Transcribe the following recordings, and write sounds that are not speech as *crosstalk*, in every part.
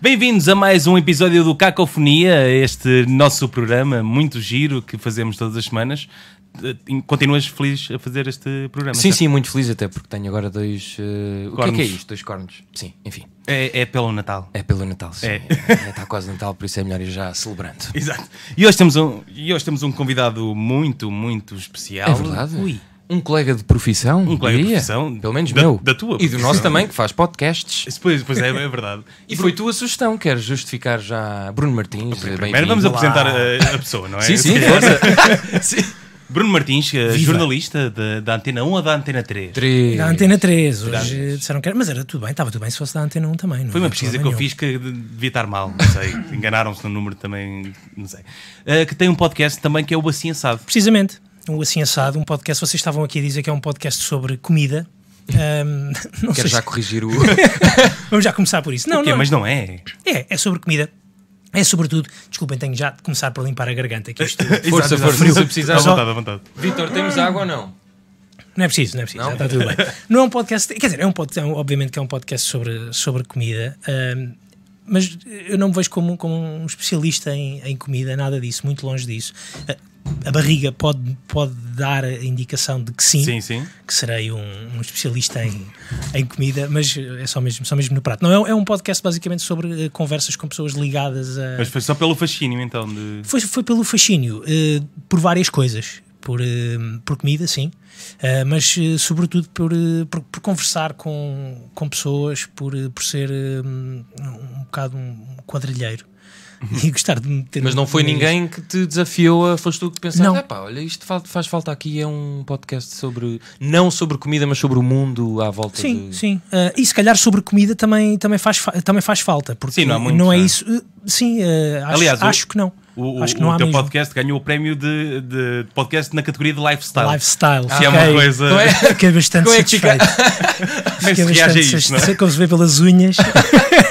Bem-vindos a mais um episódio do Cacofonia, este nosso programa muito giro que fazemos todas as semanas. Eh, Continuas feliz a fazer este programa? Sim, certo? sim, muito feliz até porque tenho agora dois. eh, O que é, que é isto? Dois cornos. Sim, enfim. É, é pelo Natal. É pelo Natal. Sim. É. Está quase Natal, por isso é melhor ir já celebrando. *laughs* Exato. E hoje temos um, e hoje temos um convidado muito, muito especial. É verdade. Ui. Um colega de profissão. Um colega de diria. profissão. Pelo menos Da- meu. da tua E do nosso também, que faz podcasts. Pois, pois é, é verdade. *laughs* E foi tua sugestão, queres justificar já Bruno Martins? Primeiro vamos Olá. apresentar a, a pessoa, não é? Sim, sim, força. *laughs* sim. Bruno Martins, eh, Viva. jornalista da, da Antena 1 ou da Antena 3? Três. Da Antena 3, hoje Verdade. disseram que era, mas era tudo bem, estava tudo bem se fosse da Antena 1 também. não Foi uma havia pesquisa que problema eu nenhum. fiz que de- devia estar mal, não sei. Enganaram-se no número também, não sei. Eh, que tem um podcast também que é o Assim Assado. Precisamente, um Assim Assado, um podcast, vocês estavam aqui a dizer que é um podcast sobre comida. *laughs* Ahm, *laughs* não sei Quero já se- corrigir o. *laughs* Vamos já começar por isso. Não, O não, Mas não é. é, é sobre comida. É sobretudo, desculpem, tenho já de começar por limpar a garganta, que isto Força, Exato, força, exato. se precisar. À vontade, à vontade. Vitor, temos água ou não? Não é preciso, não é preciso, Não? já está tudo bem. Não é um podcast, quer dizer, é um podcast, é um- obviamente que é um podcast sobre, sobre comida, ahm, mas eu não me vejo como, como um especialista em, em comida, nada disso, muito longe disso. A, a barriga pode, pode dar a indicação de que sim, Sim, sim. que serei um, um especialista em, em comida, mas é só mesmo, só mesmo no prato. Não, é, é um podcast basicamente sobre eh, conversas com pessoas ligadas a. Mas foi só pelo fascínio, então. De... Foi, foi pelo fascínio, eh, por várias coisas. Por, eh, por comida, sim, mas sobretudo por, por, por conversar com, com pessoas, por, por ser eh, um bocado um quadrilheiro *laughs* e gostar de meter. Mas não foi ninguém que te desafiou a. Foste tu que pensaste, Não. "Ah pá, olha, isto fa- faz falta aqui, é um podcast sobre. Não sobre comida, mas sobre o mundo à volta Sim, de. sim. Eh, e se calhar sobre comida também, também, faz, fa- também faz falta, porque Sim, não há muitos, é não é? isso. eh, sim, eh, acho, Aliás, o- acho que não. O, acho que não o há teu mesmo. podcast ganhou o prémio de, de podcast na categoria de lifestyle. Lifestyle. Que é uma ok. coisa. Não é? Fiquei *laughs* bastante Como é que fica? satisfeito. *laughs* Como é que Fiquei se reage a bastante isto, não é? satisfeito, como se vê pelas unhas.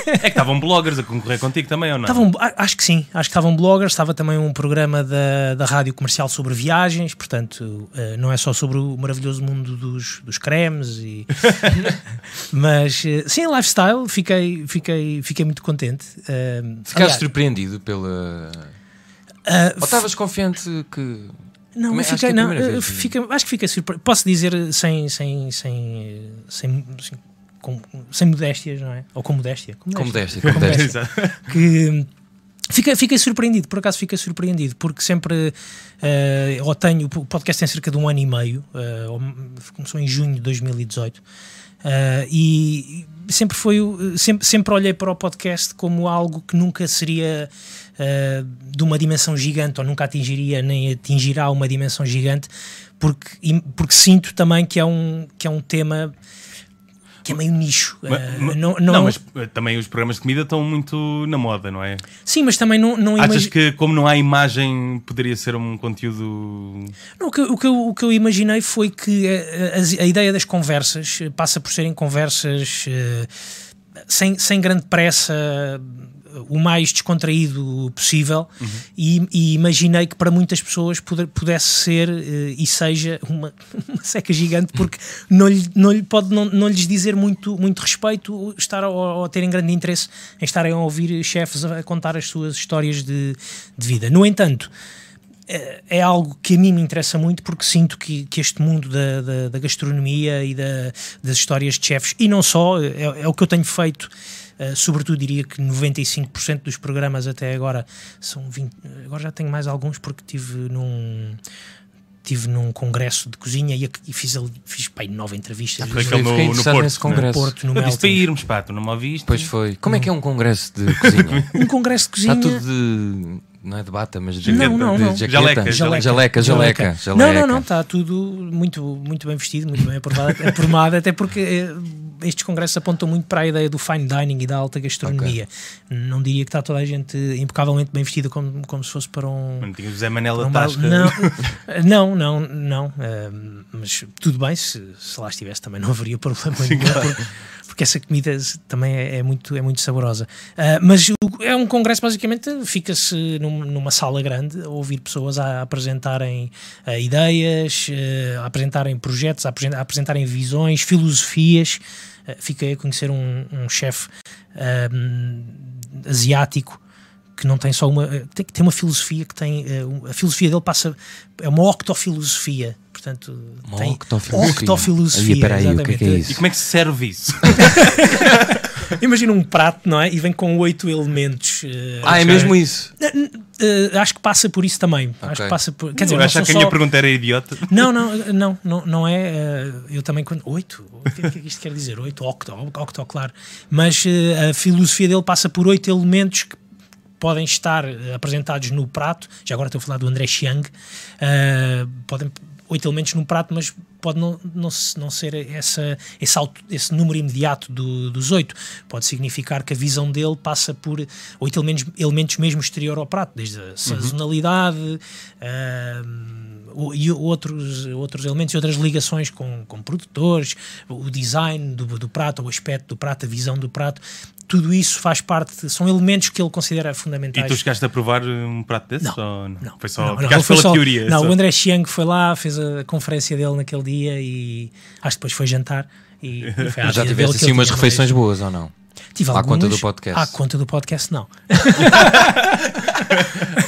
É que estavam bloggers a concorrer contigo também, ou não? Estavam, acho que sim, acho que estavam bloggers, estava também um programa da, da rádio comercial sobre viagens, portanto, eh, não é só sobre o maravilhoso mundo dos, dos cremes, e... *laughs* mas eh, sim, lifestyle, fiquei, fiquei, fiquei muito contente. Ficaste aliás, surpreendido pela. ah, Ou estavas confiante que. Não, Como é- eu acho que fiquei, é não, vez. fiquei- acho que fiquei surpreso. Posso dizer sem, sem, sem, sem, sem, com- sem modéstias, não é? Ou com modéstia? Com Com modéstia, Com modéstia. *laughs* Que hum, fiquei, surpreendido, por acaso fiquei surpreendido, porque sempre eh, ou tenho, o podcast tem cerca de um ano e meio, ou- começou em junho de 2018, eh, e sempre foi sempre, sempre olhei para o podcast como algo que nunca seria eh, de uma dimensão gigante, ou nunca atingiria nem atingirá uma dimensão gigante, porque, porque sinto também que é um, que é um tema que é meio nicho. Ma- eh, ma- não, não, não- mas eh, também os programas de comida estão muito na moda, não é? Sim, mas também não, não Achas imagi- que, como não há imagem, poderia ser um conteúdo. Não, o, que, o, que eu, o que eu imaginei foi que eh, a, a ideia das conversas eh, passa por serem conversas eh, sem, sem grande pressa, eh, o mais descontraído possível, e, e imaginei que para muitas pessoas puder- pudesse ser eh, e seja uma, *laughs* uma seca gigante, porque não, lhe, não lhe pode não, não lhes dizer muito, muito respeito estar ou, terem grande interesse em estarem a ouvir chefes a contar as suas histórias de, de vida. No entanto, é é algo que a mim me interessa muito porque sinto que, que este mundo da, da, da gastronomia e da- das histórias de chefes, e não só, é, é o que eu tenho feito, eh, sobretudo diria que 95% dos programas até agora são 20, agora já tenho mais alguns porque tive num tive num congresso de cozinha e, e fiz, fiz pá, aí nove entrevistas Foi no aquele Fiquei no, no interessado Porto. nesse é? congresso. Porto, no Eu disse para irmos, pá, tu não me ouviste? Pois foi. Como é que é um congresso de *laughs* cozinha? Um congresso de cozinha. Está tudo de. Não é de bata, mas de, Não, não, de não. jaqueta. Jaleca, jaleca, jaleca, jaleca, Não, não, não, está tudo muito, muito bem vestido, muito bem aprovado, *laughs* aprumado, até porque eh, estes congressos apontam muito para a ideia do fine dining e da alta gastronomia. Não diria que está toda a gente impecavelmente bem vestida como, como se fosse para um. Mano, tinha o Zé Manela um Tasca. *laughs* não, não, não, não. eh, mas tudo bem, se, se lá estivesse também não haveria problema nenhum. porque- porque essa comida também é, é muito, é muito saborosa. Ah, mas o- é um congresso, basicamente, fica-se num- numa sala grande a ouvir pessoas a apresentarem ah, ideias, ah, a apresentarem projetos, a, a apresentarem visões, filosofias. Fiquei a conhecer um, um chefe asiático que não tem só uma tem, tem uma filosofia que tem uh, a filosofia dele passa é uma octofilosofia portanto Uma tem octofilosofia. octofilosofia, Aí, peraí, o que é que é isso? E como é que se serve isso? *laughs* imagina um prato não é e vem com oito elementos eh, Ah, é mesmo isso. eh, acho que passa por isso também acho Ok. que passa por quer dizer eu achava que a minha só- pergunta era idiota. Não, não, não, não, não é. eh, Eu também quando. Oito? O que é que isto quer dizer? Oito? Octo, octo, claro. Mas a filosofia dele passa por oito elementos que podem estar apresentados no prato. Já agora estou a falar do André Chiang. podem oito elementos num prato, mas pode não, não, não ser essa, esse, auto- esse número imediato do- dos oito. Pode significar que a visão dele passa por oito elementos, elementos mesmo exterior ao prato, desde a sazonalidade, ahm, o- e outros, outros elementos e outras ligações com, com produtores, o design do, do prato, o aspecto do prato, a visão do prato. Tudo isso faz parte, são elementos que ele considera E fundamentais. tu chegaste a provar um prato desses? Não, não? Não, Foi só. não, não, foi pela só- teoria. Não, só. o André Chiang foi lá, fez a conferência dele naquele dia e acho que depois foi jantar. E, e foi *laughs* já tiveste assim umas refeições boas ou não? Tive À algumas, conta do podcast. À conta do podcast, não. *laughs*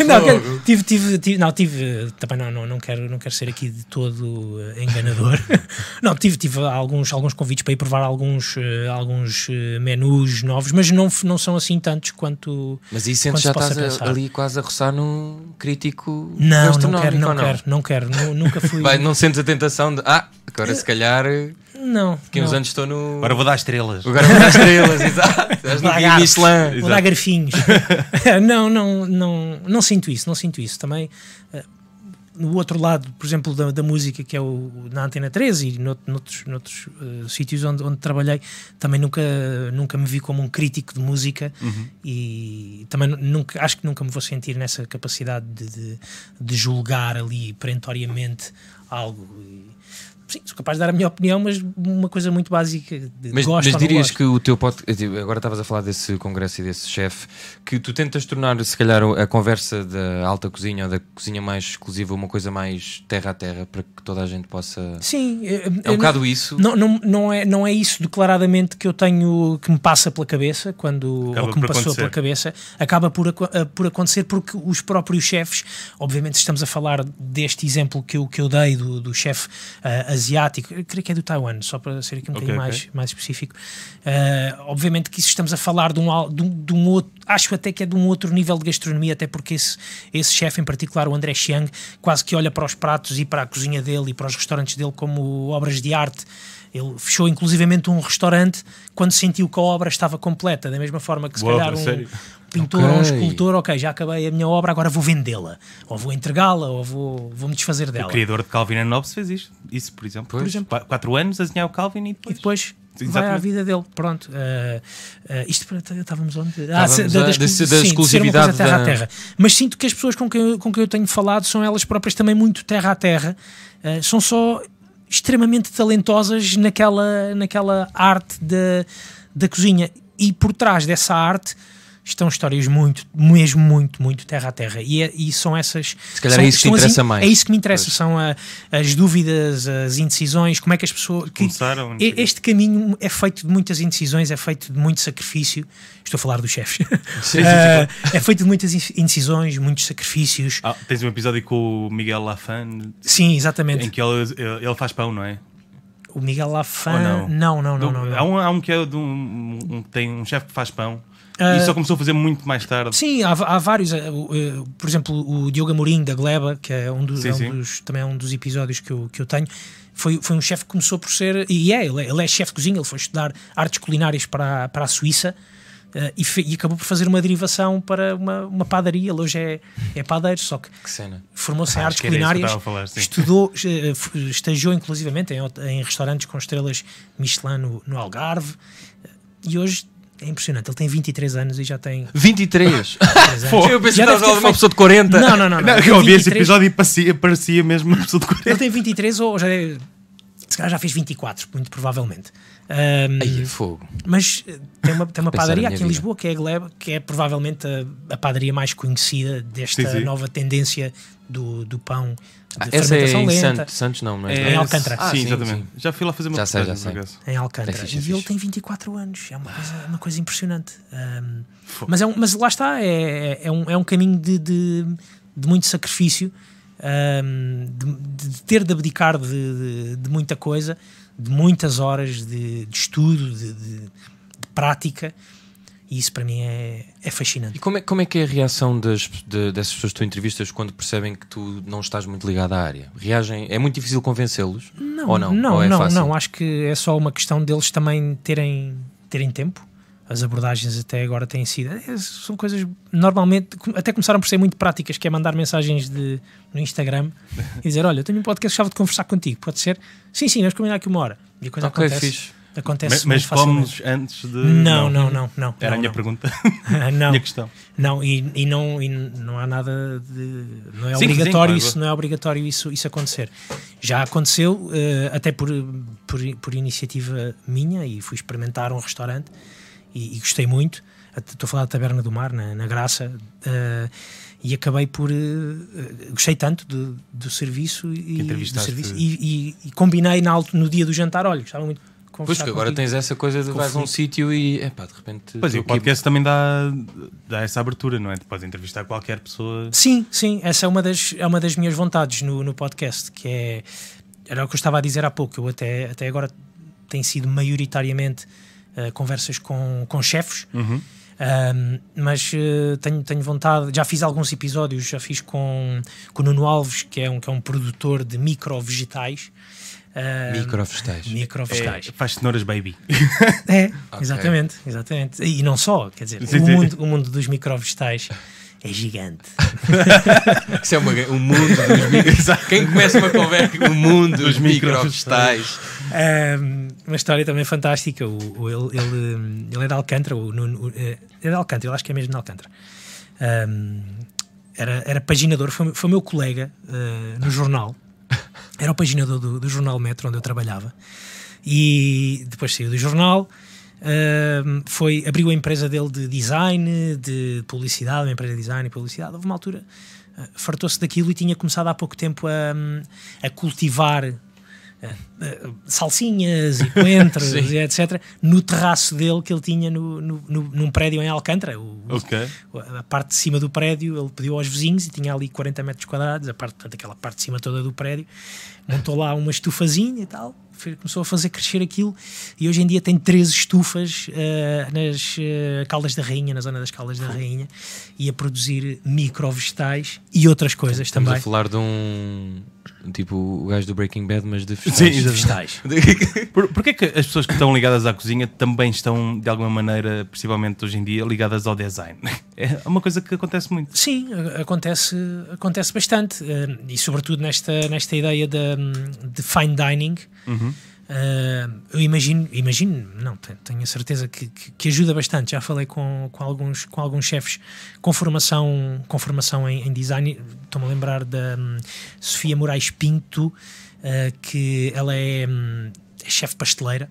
não, quer- tive, tive, tive- não, tive, também não, não, não, quero, não quero ser aqui de todo eh, enganador. *laughs* não, tive, tive alguns, alguns convites para ir provar alguns, eh, alguns eh, menus novos, mas não, não são assim tantos quanto. Mas isso sentes se já possa estás pensar. ali quase a roçar num crítico Não, não quero, não não? quero, não quero, nu- nunca fui. Vai, não sentes a tentação de ah, agora se calhar não, daqui uns não. anos estou no. Agora vou dar estrelas. Agora vou dar estrelas, exato. *laughs* No Guia garfos. Michelin. Vou dar garfinhos. *laughs* não, não, não, não sinto isso, não sinto isso. Também eh, no outro lado, por exemplo, da, da música, que é o, na Antena 13 e nout- noutros, noutros eh, sítios onde, onde trabalhei, também nunca, nunca me vi como um crítico de música e também nu- nunca, acho que nunca me vou sentir nessa capacidade de, de, de julgar ali perentoriamente algo. E, sim, sou capaz de dar a minha opinião, mas uma coisa muito básica. De Mas, gosto mas ou não dirias gosto. que o teu podcast. Agora estavas a falar desse congresso e desse chefe, que tu tentas tornar, se calhar, a conversa da alta cozinha ou da cozinha mais exclusiva uma coisa mais terra a terra para que toda a gente possa. Sim, É um bocado isso. Não, não, não, é, não é isso declaradamente que eu tenho que me passa pela cabeça quando Acaba ou que me passou acontecer. pela cabeça acaba por, eh, por acontecer porque os próprios chefes, obviamente se estamos a falar deste exemplo que eu, que eu dei do, do chefe eh, asiático, eu creio que é do Taiwan, só para ser aqui um bocadinho ok. mais, mais específico. Eh, obviamente que isso estamos a falar de um, de, um, de um outro, acho até que é de um outro nível de gastronomia, até porque esse, esse chefe em particular, o André Chiang, quase que olha para os pratos e para a cozinha dele e para os restaurantes dele como obras de arte. Ele fechou inclusivamente um restaurante quando sentiu que a obra estava completa, da mesma forma que se calhar um pintor ou um escultor, ok, já acabei a minha obra, agora vou vendê-la, ou vou entregá-la, ou vou, vou me desfazer O dela. criador de Calvin and Hobbes fez isto. Isso, por exemplo. Pois. Por exemplo. Qu- Quatro anos a desenhar o Calvin e E depois. depois vai Exatamente. à vida dele. Pronto. Uh, uh, isto para- estávamos onde? Estávamos se- a- da, da- da sim, uma exclusividade terra da- a terra. Mas sinto que as pessoas com quem, eu- com quem eu tenho falado são elas próprias também muito terra a terra. Uh, são só extremamente talentosas naquela, naquela arte da, da cozinha. E por trás dessa arte estão histórias muito, mesmo muito, muito terra a terra. E, é- e são essas. Se calhar são- é isso que as interessa in- mais. É isso que me interessa. São a- as dúvidas, as indecisões, como é que as pessoas. que- Começaram, este caminho é feito de muitas indecisões, é feito de muito sacrifício. Estou a falar dos chefes. Sim, sim, *laughs* Ah, é feito de muitas in- indecisões, muitos sacrifícios. Ah, tens um episódio com o Miguel Lafan Sim, exatamente. em que ele, ele faz pão, não é? O Miguel Lafan. não? Não, não, não, não. Há, um, há um que é de um, um- tem um chefe que faz pão Ah, e só começou a fazer muito mais tarde. Sim, há, há vários. o, eh, Por exemplo, o Diogo Amorim da Gleba, que é um dos, Sim, é um sim. dos- também é um dos episódios que eu, que eu tenho. Foi, foi um chefe que começou por ser. E é, ele é, ele é chefe de cozinha, ele foi estudar artes culinárias para, a- para a Suíça. eh, e, fe- e acabou por fazer uma derivação para uma, uma padaria. Ele hoje é, é padeiro, só que Que formou-se em Ah, artes culinárias, falar, estudou, estagiou inclusivamente em, em restaurantes com estrelas Michelin no, no Algarve. E hoje é impressionante, ele tem 23 anos e já tem 23. 23 anos. *laughs* Eu pensei Já que estava de uma feito- pessoa de 40. Não, não, não. não. Não, eu ouvi esse 23 episódio e parecia, parecia mesmo uma pessoa de 40. Ele tem 23 ou já é- se calhar já fez 24, muito provavelmente. Um, Aí, fogo. mas eh, tem uma, tem uma *laughs* padaria aqui minha em vida. Lisboa que é a Gleba, que é provavelmente a, a padaria mais conhecida desta Sim, sim. nova tendência do, do pão Ah, essa é em lenta. Santos, Santos não, mas Em Alcântara. Ah, sim, sim, exatamente. sim. Já fui lá fazer uma Já sei, já sei. acaso. Em Alcântara. É fixe, é e ele tem 24 anos. É uma coisa, uma coisa impressionante. Um, mas, é um, mas lá está, é, é, um, é um caminho de, de, de muito sacrifício, um, de, de ter de abdicar de, de, muita coisa, de muitas horas de, de estudo, de prática. E isso para mim é, é fascinante. E como é, como é que é a reação das, de- dessas pessoas que tu entrevistas quando percebem que tu não estás muito ligado à área? Reagem? É muito difícil convencê-los? Não, Ou não? não, Ou é não, não. Acho que é só uma questão deles também terem, terem tempo. As abordagens até agora têm sido. é, São coisas normalmente, até começaram por ser muito práticas, que é mandar mensagens de, no Instagram e *laughs* dizer: Olha, eu tenho um podcast, gostava de conversar contigo, pode ser? Sim, sim, vamos combinar aqui uma hora. E a coisa Ok, acontece. fixe. Acontece Mas, mas comes antes de. Não, não, não, não. Era não, a minha não. pergunta. *laughs* não, minha questão. não, e, e não, e não há nada de. Não é Sim, obrigatório sim, claro. isso, não é obrigatório isso, isso acontecer. Já aconteceu, eh, até por, por, por iniciativa minha, e fui experimentar um restaurante e, e gostei muito. Estou a falar da Taberna do Mar, na, na Graça, eh, e acabei por. eh, gostei tanto do, do serviço, e, do serviço e, e- e combinei na, alto- no dia do jantar. Olha, gostava muito Pois que agora contigo. tens essa coisa de vais a um sítio e epá, de repente. Pois, e o aqui- podcast também dá, dá essa abertura, não é? Tu podes entrevistar qualquer pessoa. Sim, sim, essa é uma das, é uma das minhas vontades no, no podcast, que é era o que eu estava a dizer há pouco. Eu até, até agora tem sido maioritariamente eh, conversas com, com chefes, Uhum. Ahm, mas eh, tenho, tenho vontade, já fiz alguns episódios, já fiz com, com o Nuno Alves, que é um, que é um produtor de micro-vegetais. Ahm, Microvegetais. Micro-vegetais. É, faz cenouras baby. *laughs* É, exatamente, exatamente. E não só, quer dizer, Sim, o sim. mundo, o mundo dos micro-vegetais é gigante. *laughs* Isso é uma, o mundo dos microvegetais. *laughs* Quem começa uma conversa o mundo dos microvegetais. Um, uma história também fantástica. O, o- ele, ele, um, ele é de Alcântara, o, o- é é de Alcântara, eu acho que é mesmo de Alcântara. Um, era, era paginador, foi, foi meu colega uh, no jornal. Era o paginador do, do jornal Metro, onde eu trabalhava. E depois saiu do jornal. um, foi, abriu a empresa dele de design, de publicidade, uma empresa de design e publicidade. Houve uma altura, uh, fartou-se daquilo e tinha começado há pouco tempo a, a cultivar uh, uh, salsinhas e coentros *laughs* e etc. no terraço dele que ele tinha no, no, no- num prédio em Alcântara. O, Ok. a parte de cima do prédio, ele pediu aos vizinhos e tinha ali 40 metros quadrados, a parte, portanto, aquela parte de cima toda do prédio, montou lá uma estufazinha e tal, começou a fazer crescer aquilo e hoje em dia tem três estufas eh, nas eh, Caldas da Rainha, na zona das Caldas da Rainha, e a produzir micro-vegetais e outras coisas Estamos também. a falar de um. Tipo o gajo do Breaking Bad, mas de Sim, vegetais. exatamente. *laughs* Por, porquê que as pessoas que estão ligadas à cozinha também estão, de alguma maneira, principalmente hoje em dia, ligadas ao design? *laughs* É uma coisa que acontece muito. Sim, acontece, acontece bastante eh, e sobretudo nesta, nesta ideia de, de fine dining. Eh, eu imagino, imagino, não, te- tenho a certeza que, que, que ajuda bastante. Já falei com, com alguns, com alguns chefes com formação, com formação em, em design. Estou-me a lembrar da hum, Sofia Moraes Pinto, eh, que ela é, hum, é chefe pasteleira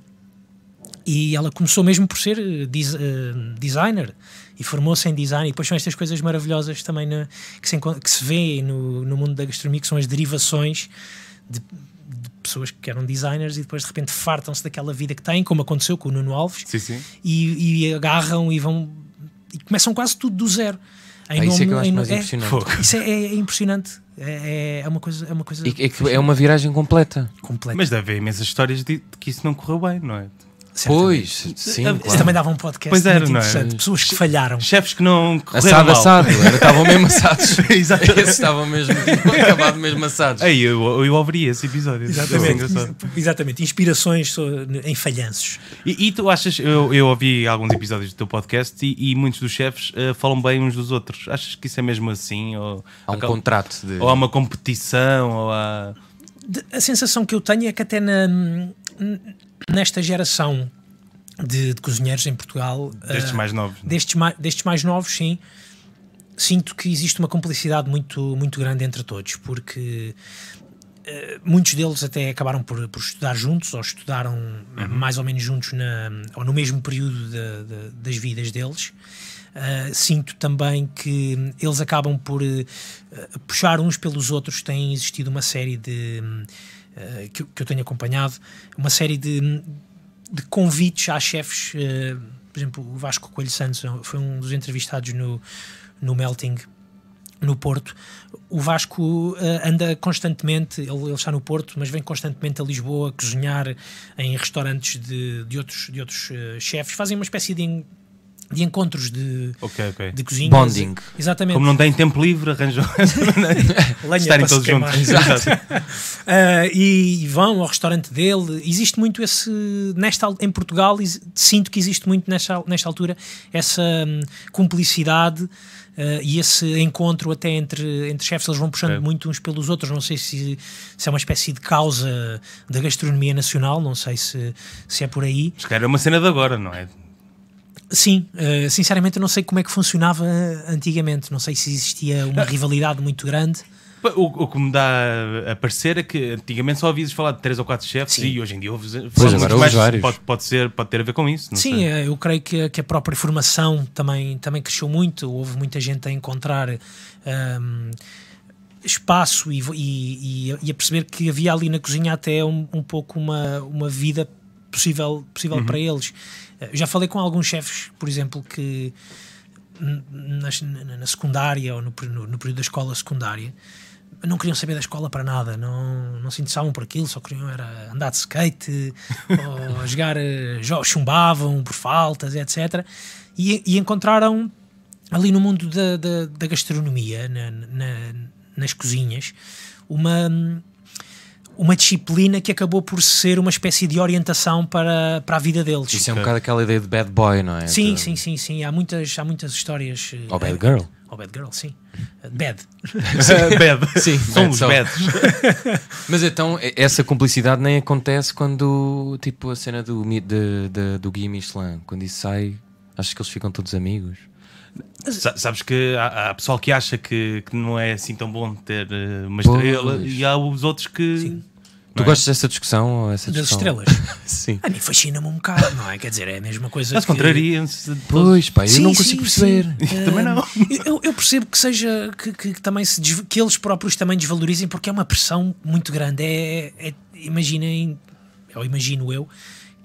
e ela começou mesmo por ser eh, des- eh, designer e formou-se em design e depois são estas coisas maravilhosas também na- que, se, que se vê no, no mundo da gastronomia que são as derivações de, de pessoas que eram designers e depois de repente fartam-se daquela vida que têm como aconteceu com o Nuno Alves Sim, sim. e, e agarram e vão e começam quase tudo do zero em Ah, isso é que eu nome- acho mais é, impressionante. Isso é, é- é impressionante é, é- é uma coisa é uma coisa E é, que é uma viragem completa. completa Mas deve haver imensas histórias de, de que isso não correu bem, não é? Certamente. Pois, sim, Isso isso claro. também dava um podcast Pois era, muito não é? interessante pessoas que falharam Chefes que não correram Assado, mal. assado. Estavam mesmo assados. *laughs* Exato. Esses estavam mesmo, tipo, acabado mesmo assados. Aí eu, eu ouviria esse episódio. Exatamente, é engraçado. exatamente. Inspirações em falhanços. E, e tu achas, eu, eu ouvi alguns episódios do teu podcast e, e muitos dos chefes eh, falam bem uns dos outros. Achas que isso é mesmo assim? Ou, Há um contrato de. ou há uma competição? Ou há... De- A sensação que eu tenho é que até na- nesta geração de, de cozinheiros em Portugal, Destes ah, mais novos. é? destes, mai- destes mais novos, sim, sinto que existe uma complicidade muito, muito grande entre todos, porque Uh, muitos deles até acabaram por, por estudar juntos ou estudaram uhum. mais ou menos juntos na, ou no mesmo período de, de, das vidas deles. Uh, sinto também que eles acabam por uh, puxar uns pelos outros. Tem existido uma série de que, que, eu tenho acompanhado, uma série de, de convites a chefes. por exemplo, o Vasco Coelho Santos foi um dos entrevistados no, no Melting no Porto. O Vasco uh, anda constantemente, ele, ele, está no Porto, mas vem constantemente a Lisboa cozinhar em restaurantes de, de outros, de outros uh, chefes. Fazem uma espécie de, de encontros de, okay, okay. de cozinha. Bonding. Exatamente. Como não têm tempo livre, arranjam *laughs* *laughs* estarem todos juntos. Exato. uh, *laughs* e, e, vão ao restaurante dele. Existe muito esse. Nesta, em Portugal, sinto que existe muito nesta, nesta altura essa um, cumplicidade Uh, e esse encontro até entre, entre chefes, eles vão puxando é. muito uns pelos outros. Não sei se, se é uma espécie de causa da gastronomia nacional, não sei se, se é por aí. Acho que era uma cena de agora, não é? Sim, uh, sinceramente eu não sei como é que funcionava antigamente, não sei se existia uma rivalidade muito grande. O, o, que me dá a parecer é que antigamente só ouvias falar de três ou quatro chefes Sim. e hoje em dia ouves, pois agora mais, vários. Pode, pode, ser, pode ter a ver com isso. Sim, sei. Eh, eu creio que, que, a própria formação também, também cresceu muito. Houve muita gente a encontrar um, espaço e, e, e, a perceber que havia ali na cozinha até um, um pouco uma, uma vida possível, possível uhum. para eles. Eu já falei com alguns chefes, por exemplo, que na, na, secundária ou no, no, no período da escola secundária não queriam saber da escola para nada, não, não se interessavam por aquilo, só queriam era andar de skate, *laughs* ou jogar, eh, chumbavam por faltas, etc. E, e encontraram ali no mundo da, da, da gastronomia, na, na, nas cozinhas, uma, uma disciplina que acabou por ser uma espécie de orientação para, para a vida deles. Isso é um bocado aquela ideia de bad boy, não é? Sim, sim, sim, sim. Há muitas, há muitas histórias. Ou oh, bad girl. Ou Bad Girl, sim. Bad. *laughs* *laughs* bad. Sim, são os bads. *laughs* Mas então, essa cumplicidade nem acontece quando, tipo, a cena do, de, de, do Guia Michelin, quando isso sai, acho que eles ficam todos amigos. Sabes que há, há, pessoal que acha que, que, não é assim tão bom ter eh, uma estrela pois. e há os outros que. Sim. Tu é? gostas dessa discussão? Essa das discussão? estrelas? *laughs* sim. A mim fascina-me um bocado, não é? Quer dizer, é a mesma coisa. Mas que... contrariam-se. Pois, pá, eu sim, não consigo sim, perceber. Sim. *laughs* também não. Eu, eu, percebo que seja. Que, que, que também se, que eles próprios também desvalorizem, porque é uma pressão muito grande. É, é, imaginem, ou imagino eu,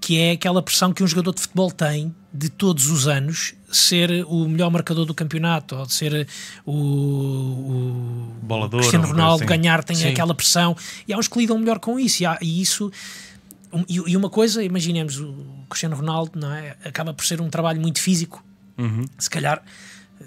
que é aquela pressão que um jogador de futebol tem de todos os anos ser o melhor marcador do campeonato ou de ser o, o Bolador, Cristiano Ronaldo assim. ganhar tem Sim. aquela pressão e há uns que lidam melhor com isso e, há, e isso e, uma coisa, imaginemos o Cristiano Ronaldo não é? acaba por ser um trabalho muito físico uhum. se calhar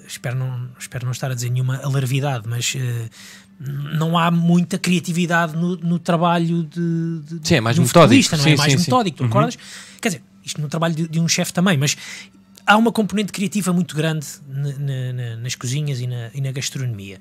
espero não, espero não estar a dizer nenhuma alarvidade mas uh, não há muita criatividade no, no trabalho de, de, sim, é mais metódico não é? sim, é mais sim, metódico, sim. tu acordas? Uhum. Quer dizer, isto no trabalho de, de um chefe também, mas há uma componente criativa muito grande na, na, nas cozinhas e na, e na gastronomia.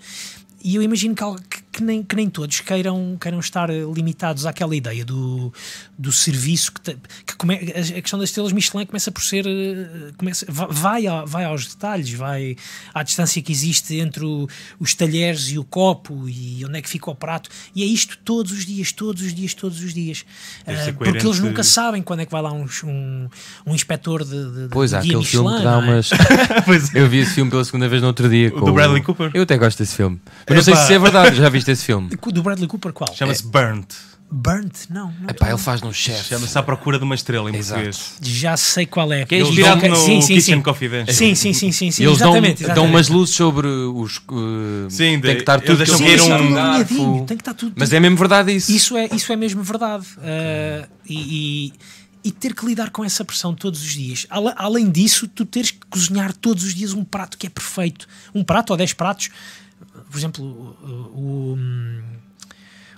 E eu imagino que, que, nem, que nem todos queiram, queiram estar limitados àquela ideia do, do serviço que, te, que come, a questão das estrelas Michelin começa por ser eh, começa, vai, vai aos detalhes, vai à distância que existe entre o, os talheres e o copo e onde é que fica o prato, e é isto todos os dias, todos os dias, todos os dias. Uh, porque eles nunca sabem quando é que vai lá um, um, um inspetor de, de Pois há aquele Michelin, filme que dá é? umas. *laughs* *laughs* eu vi esse filme pela segunda vez no outro dia. O do Bradley Cooper. Eu até gosto desse filme. Mas não sei se é verdade, já viste esse filme? *laughs* Do Bradley Cooper, qual? Chama-se é. Burnt. Burnt? Não. não Epá, ele faz no chefe. Chama-se À Procura de uma Estrela em Exato. português. Já sei qual é. Que é inspirado no sim, sim, Kitchen sim. Confidential. Sim, sim, sim, sim, sim. Eles exatamente, dão, dão umas luzes sobre os. Uh, sim, tem que estar tudo deixam sim, um, um garfo. Tem que estar tudo. Mas é mesmo verdade isso. Isso é, isso é mesmo verdade. Uh, e, e e ter que lidar com essa pressão todos os dias. Além disso, tu teres que cozinhar todos os dias um prato que é perfeito. Um prato ou dez pratos. Por exemplo, o,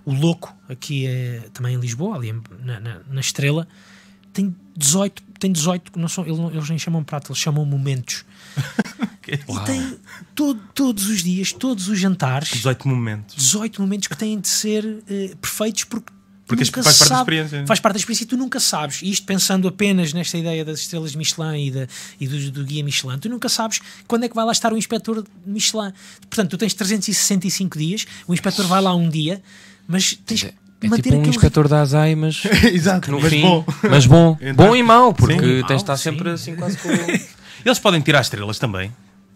o, o Louco, aqui é, também em Lisboa, ali na, na, na Estrela, tem 18, tem 18 não são, eles nem chamam prato, eles chamam momentos. *laughs* e tem todo, todos os dias, todos os jantares, 18 momentos. 18 momentos que têm de ser uh, perfeitos porque porque nunca faz sabe, parte da experiência. Faz parte da experiência e tu nunca sabes. E isto pensando apenas nesta ideia das estrelas de Michelin e, da, e do, do, guia Michelin, tu nunca sabes quando é que vai lá estar o inspetor Michelin. Portanto, tu tens 365 dias, o inspetor vai lá um dia, mas tens, É manter tipo um aquele- inspetor da ASAI, *laughs* mas Exato, no mas fim. bom. Mas bom. *laughs* Então- bom e mau, porque Sim. tens de estar sim. sempre assim quase com. *laughs* Eles podem tirar estrelas também.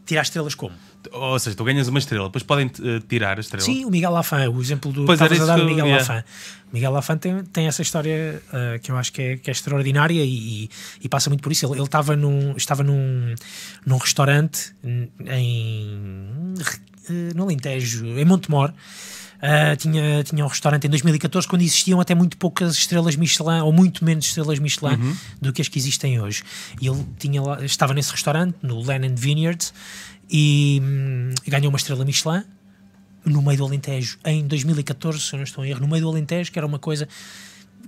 Tirar estrelas como? Ou seja, tu ganhas uma estrela, depois podem eh, tirar a estrela. Sim, o Miguel Lafan, o exemplo do Pois estavas a dar o Miguel yeah. Lafan. Miguel Lafan tem, tem essa história uh, que eu acho que é, que é extraordinária e, e passa muito por isso. Ele, ele estava num, estava num, num restaurante em, eh, no Alentejo, em Montemor. Uh, tinha, tinha um restaurante em 2014 quando existiam até muito poucas estrelas Michelin ou muito menos estrelas Michelin do que as que existem hoje. E ele tinha estava nesse restaurante, no Lennon Vineyards, e hum, ganhou uma estrela Michelin no meio do Alentejo em 2014, se eu não estou em erro, no meio do Alentejo, que era uma coisa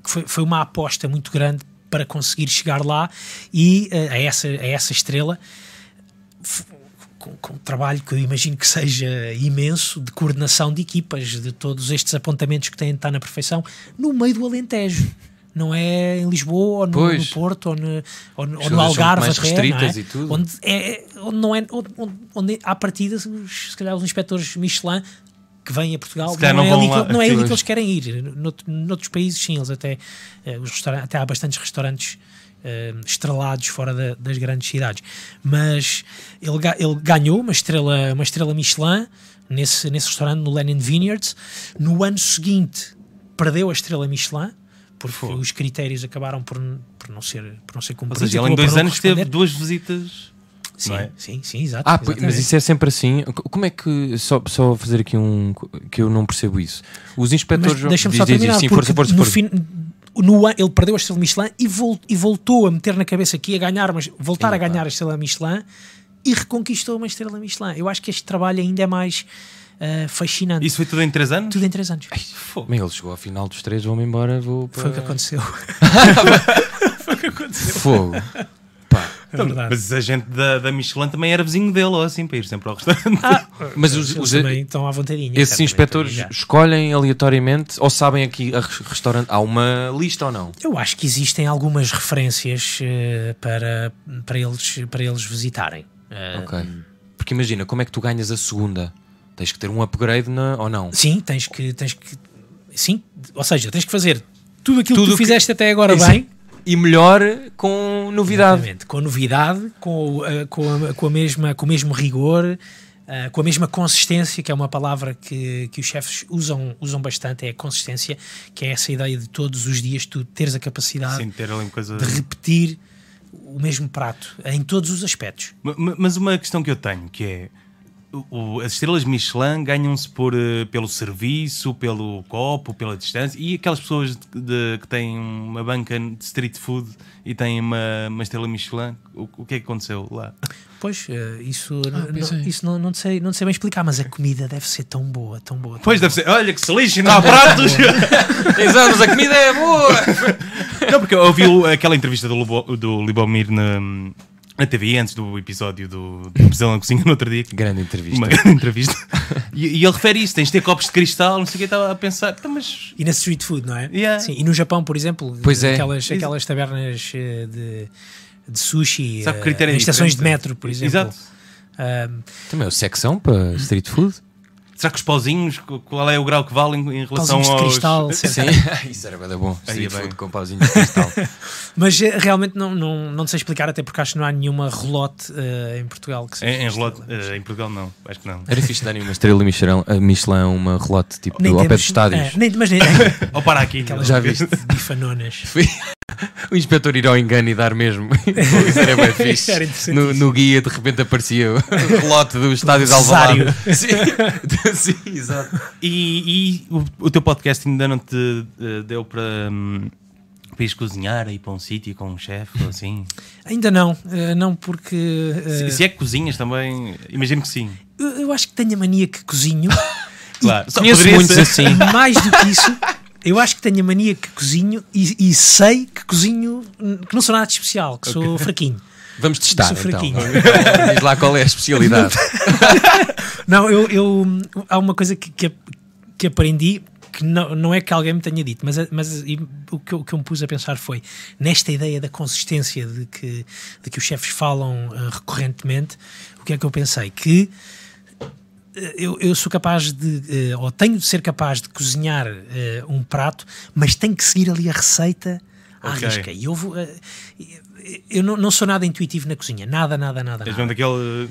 que foi, foi uma aposta muito grande para conseguir chegar lá e eh, a, essa, a essa estrela com, com um trabalho que eu imagino que seja imenso de coordenação de equipas, de todos estes apontamentos que têm de estar na perfeição, no meio do Alentejo. Não é em Lisboa, ou no, Pois. Porto, ou no, ou ou no Algarve, até, não é? Onde, é, onde não é onde, onde, à partida, se calhar os inspectores Michelin que vêm a Portugal, Se calhar não, não é ali, lá. que, não é ali que eles querem ir. Nout- noutros países, sim, eles até, eh, os até há bastantes restaurantes eh, estrelados fora da- das grandes cidades. Mas ele, ele ganhou uma estrela, uma estrela Michelin nesse, nesse restaurante no Lenin Vineyards. No ano seguinte, perdeu a estrela Michelin. Porque os critérios acabaram por, por não ser por não ser Ou cumpridos. seja, ele em dois anos teve duas visitas. Sim, é? sim, sim, exato. Ah, mas isso é sempre assim. Como é que. Só, só fazer aqui um. que eu não percebo isso. Os inspectores. deixa-me só diz, diz, terminar, sim, porque força, força, no força. No ele perdeu a estrela Michelin e, vol- e voltou a meter na cabeça que ia ganhar, mas voltar Sim, a ganhar a estrela Michelin e reconquistou uma estrela Michelin. Eu acho que este trabalho ainda é mais ah, fascinante. Isso foi tudo em três anos? Tudo em três anos. Fogo. Bem, ele chegou ao final dos três, vou-me embora, vou para... *laughs* Foi o que aconteceu. Fogo. É verdade. Mas a gente da, da Michelin também era vizinho dele, ou assim, para ir sempre ao restaurante. Ah, *laughs* Mas os- os- também estão à vontadinha. Esses inspectores escolhem aleatoriamente ou sabem aqui a res- restaurante? Há uma lista ou não? Eu acho que existem algumas referências eh, para, para, eles, para eles visitarem. Eh, Ok. Porque imagina, como é que tu ganhas a segunda? Tens que ter um upgrade na, ou não? Sim, tens que, tens que. Sim, ou seja, tens que fazer tudo aquilo Tudo que tu que- fizeste até agora bem. E melhor com novidade. Exatamente, com novidade, com, o- eh, com, a, com, a mesma, com o mesmo rigor, eh, com a mesma consistência, que é uma palavra que, que os chefes usam, usam bastante, é a consistência, que é essa ideia de todos os dias tu teres a capacidade Sem ter coisa. de repetir o mesmo prato em todos os aspectos. Ma- ma- Mas uma questão que eu tenho, que é o- as estrelas Michelin ganham-se por, eh, pelo serviço, pelo copo, pela distância e aquelas pessoas de- de- que têm uma banca de street food e têm uma, uma estrela Michelin, o, o que é que aconteceu lá? Pois, eh, isso, Ah, não, isso não, não, sei, não sei bem explicar, mas a comida deve ser tão boa, tão boa. tão Pois boa. deve ser, olha que se lixe, não há pratos! *laughs* Exato, mas a comida é boa! não, porque eu ouvi aquela entrevista do, Lubo- do Libomir na, na TV antes do episódio do, do Pesadelo na Cozinha no outro dia. Grande entrevista. Uma grande entrevista. *laughs* E, e ele refere isso: tens de ter copos de cristal, não sei o que, estava a pensar, "Tá, mas E na street food, não é? Yeah. Sim, e no Japão, por exemplo, Pois é. aquelas, aquelas tabernas eh, de, de sushi, Sabe é em estações de metro, por exemplo. Exato. Também é secção para street food. Será que os pauzinhos, qu- qual é o grau que valem em relação pauzinhos de aos. cristal, *laughs* Sim, *laughs* isso era bem bom. Aí é com pauzinho de cristal. *laughs* Mas eh, realmente não, não, não sei explicar, até porque acho que não há nenhuma relote eh, em Portugal que seja Em, em, relote- eh, em Portugal, não, acho que não. Era fixe darem uma estrela Michelin, a Michelin uma relote tipo Nem ao pé temos- dos estádios. é, nem, mas nem, Ou para aqui. aquelas Já viste? bifanonas. O inspetor ir ao engano e dar mesmo. *laughs* *laughs* Isso era bem fixe. Era no, no guia de repente aparecia o *laughs* relote do estádio de. Alvalade. Sim, sim, exato. E, e o, o teu podcast ainda não te eh, deu para, hum, para ires cozinhar aí para um sítio com um chefe ou assim? Ainda não, eh, não porque eh, Se, se é que cozinhas também, imagino que sim. eu, eu acho que tenho a mania que cozinho. Claro. Conheço muitos assim. Mais do que isso, eu acho que tenho a mania que cozinho e, e sei que cozinho, que não sou nada de especial, que sou fraquinho. *laughs* Vamos testar Sou então. fraquinho. *laughs* Diz lá qual é a especialidade. *laughs* Não, eu, eu- há uma coisa que, que, que aprendi que não, não é que alguém me tenha dito, mas, mas e o, que eu, o que eu me pus a pensar foi nesta ideia da consistência de que, de que os chefes falam eh, recorrentemente. O que é que eu pensei? Que eu, eu sou capaz de, eh, ou tenho de ser capaz de cozinhar eh, um prato, mas tenho que seguir ali a receita à Ok. risca. E eu, vou, eh, eu não, não sou nada intuitivo na cozinha, nada, nada, nada. És nada. daquele.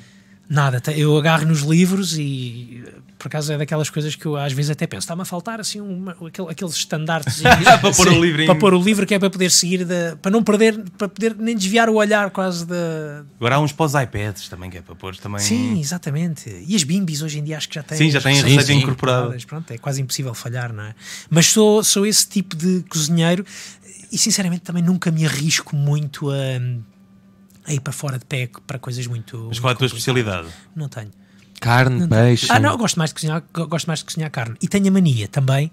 Nada, eu agarro nos livros e por acaso é daquelas coisas que eu às vezes até penso, está-me a faltar assim uma, aquele- aqueles estandartes *laughs* Para pôr o livro para pôr o livro que é para poder seguir da, para não perder, para poder nem desviar o olhar quase da. Agora há uns os iPads também, que é para pôr também. Sim, exatamente. E as bimbis hoje em dia acho que já têm. Sim, já têm a receita incorporada. incorporadas. Pronto, é quase impossível falhar, não é? Mas sou, sou esse tipo de cozinheiro e sinceramente também nunca me arrisco muito a, a ir para fora de pé para coisas muito. Mas qual é a tua especialidade? Não tenho. Carne, peixe. Ah, não, eu gosto mais de cozinhar, go- gosto mais de cozinhar carne. E tenho a mania também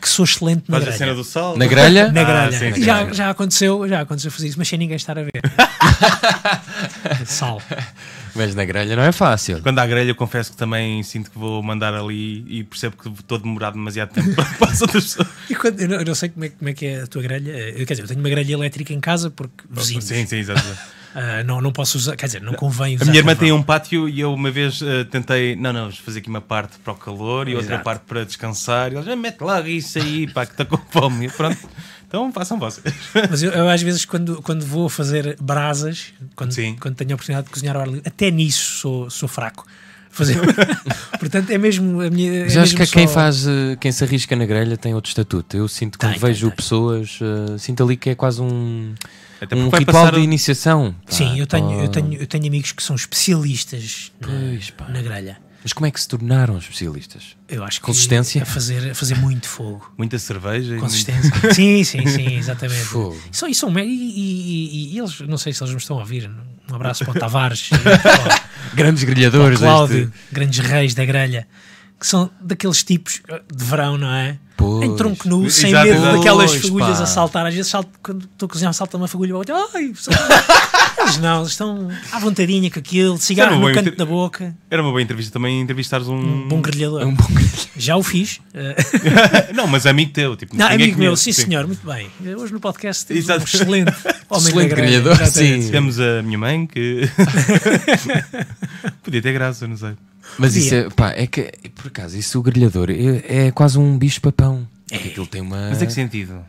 que sou excelente na Faz a grelha. cena do sal? Na grelha? Na Ah, grelha. sim, sim, já, já aconteceu, já aconteceu fazer isso, mas sem ninguém estar a ver. *laughs* Sal. Mas na grelha não é fácil. Quando há grelha, eu confesso que também sinto que vou mandar ali e percebo que estou a demorar demasiado tempo *laughs* para as outras pessoas. E quando- eu, não, eu não sei como é, como é que é a tua grelha. Eu, quer dizer, eu tenho uma grelha elétrica em casa porque vizinhos. Sim, sim, exato. *laughs* Ah, não, não posso usar, quer dizer, não convém usar. A minha irmã tem um pátio e eu uma vez eh, tentei, não, não, vamos fazer aqui uma parte para o calor e outra Exato. parte para descansar. E eles, "Ah, mete logo isso aí, pá, que está com fome. E pronto, então façam vocês. Mas eu, eu às vezes, quando, quando vou fazer brasas, quando, Sim. quando tenho a oportunidade de cozinhar ao ar livre, até nisso sou, sou fraco. Fazer... *laughs* Portanto, é mesmo a minha. Mas é acho que mesmo quem só- faz, eh, quem se arrisca na grelha tem outro estatuto. Eu sinto quando Tem, tem, vejo tem. pessoas, eh, sinto ali que é quase um, Até um ritual passar de iniciação. pá, Sim, eu tenho, eu, pá. tenho, eu tenho amigos que são especialistas na, Pois, pá. na grelha. Mas como é que se tornaram especialistas? Eu acho que Consistência? A fazer, a fazer muito fogo. muita cerveja. e Consistência. *laughs* sim, sim, sim, exatamente. Fogo. São, e, são, e, e- e- e eles, não sei se eles me estão a ouvir. Um abraço para o *laughs* Tavares, *laughs* para Grandes o grelhadores. Cláudio, deste- grandes reis da grelha, que são daqueles tipos eh, de verão, não é? Pois. Em tronco nu, sem medo daquelas fagulhas pá. a saltar. Às vezes, salto, quando estou a cozinhar, salta uma fagulha e ai, *laughs* são- eles não, eles estão à vontadinha com aquilo, de cigarro uma no boa canto inter- da boca, Era uma boa entrevista também entrevistares um. um bom grelhador. É um bom grelhador. Já o fiz. eh, *laughs* não, mas amigo teu. Tipo, Não, ninguém amigo meu, conhece, sim, senhor, muito bem. Hoje no podcast temos um Exato. excelente *laughs* homem Excelente da grelha, grelhador, exatamente. sim. Temos a minha mãe que. Podia ter graça, não sei. Mas isso é, pá, é que, por acaso, isso o grelhador é, é quase um bicho-papão. Porque aquilo tem uma. Mas é que sentido?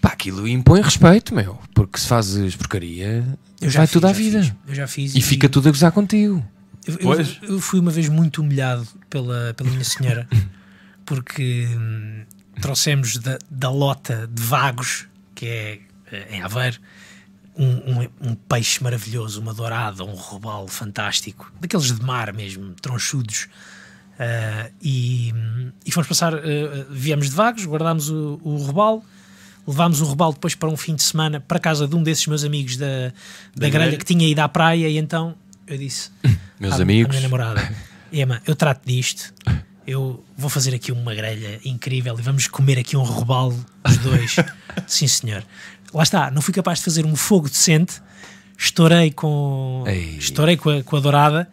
Pá, aquilo impõe respeito, meu. Porque se fazes porcaria, Eu já vai fiz, tudo à vida. fiz. Eu já fiz. E fica tudo a gozar contigo. Eu, eu- Pois. eu fui uma vez muito humilhado pela, pela minha senhora *laughs* porque hum, trouxemos da, da lota de Vagos, que é eh, em Aveiro, um, um- um peixe maravilhoso, uma dourada, um robalo fantástico, daqueles de mar mesmo, tronchudos. Ah, e, e fomos passar, eh, viemos de Vagos, guardámos o, o robalo, levámos o robalo depois para um fim de semana para casa de um desses meus amigos da, da, Da grelha que tinha ido à praia e então eu disse *laughs* Meus à- amigos. à minha namorada Ema, eu trato disto eu vou fazer aqui uma grelha incrível e vamos comer aqui um robalo os dois *laughs* sim senhor lá está, não fui capaz de fazer um fogo decente estourei com Ei. estourei com a, com a dourada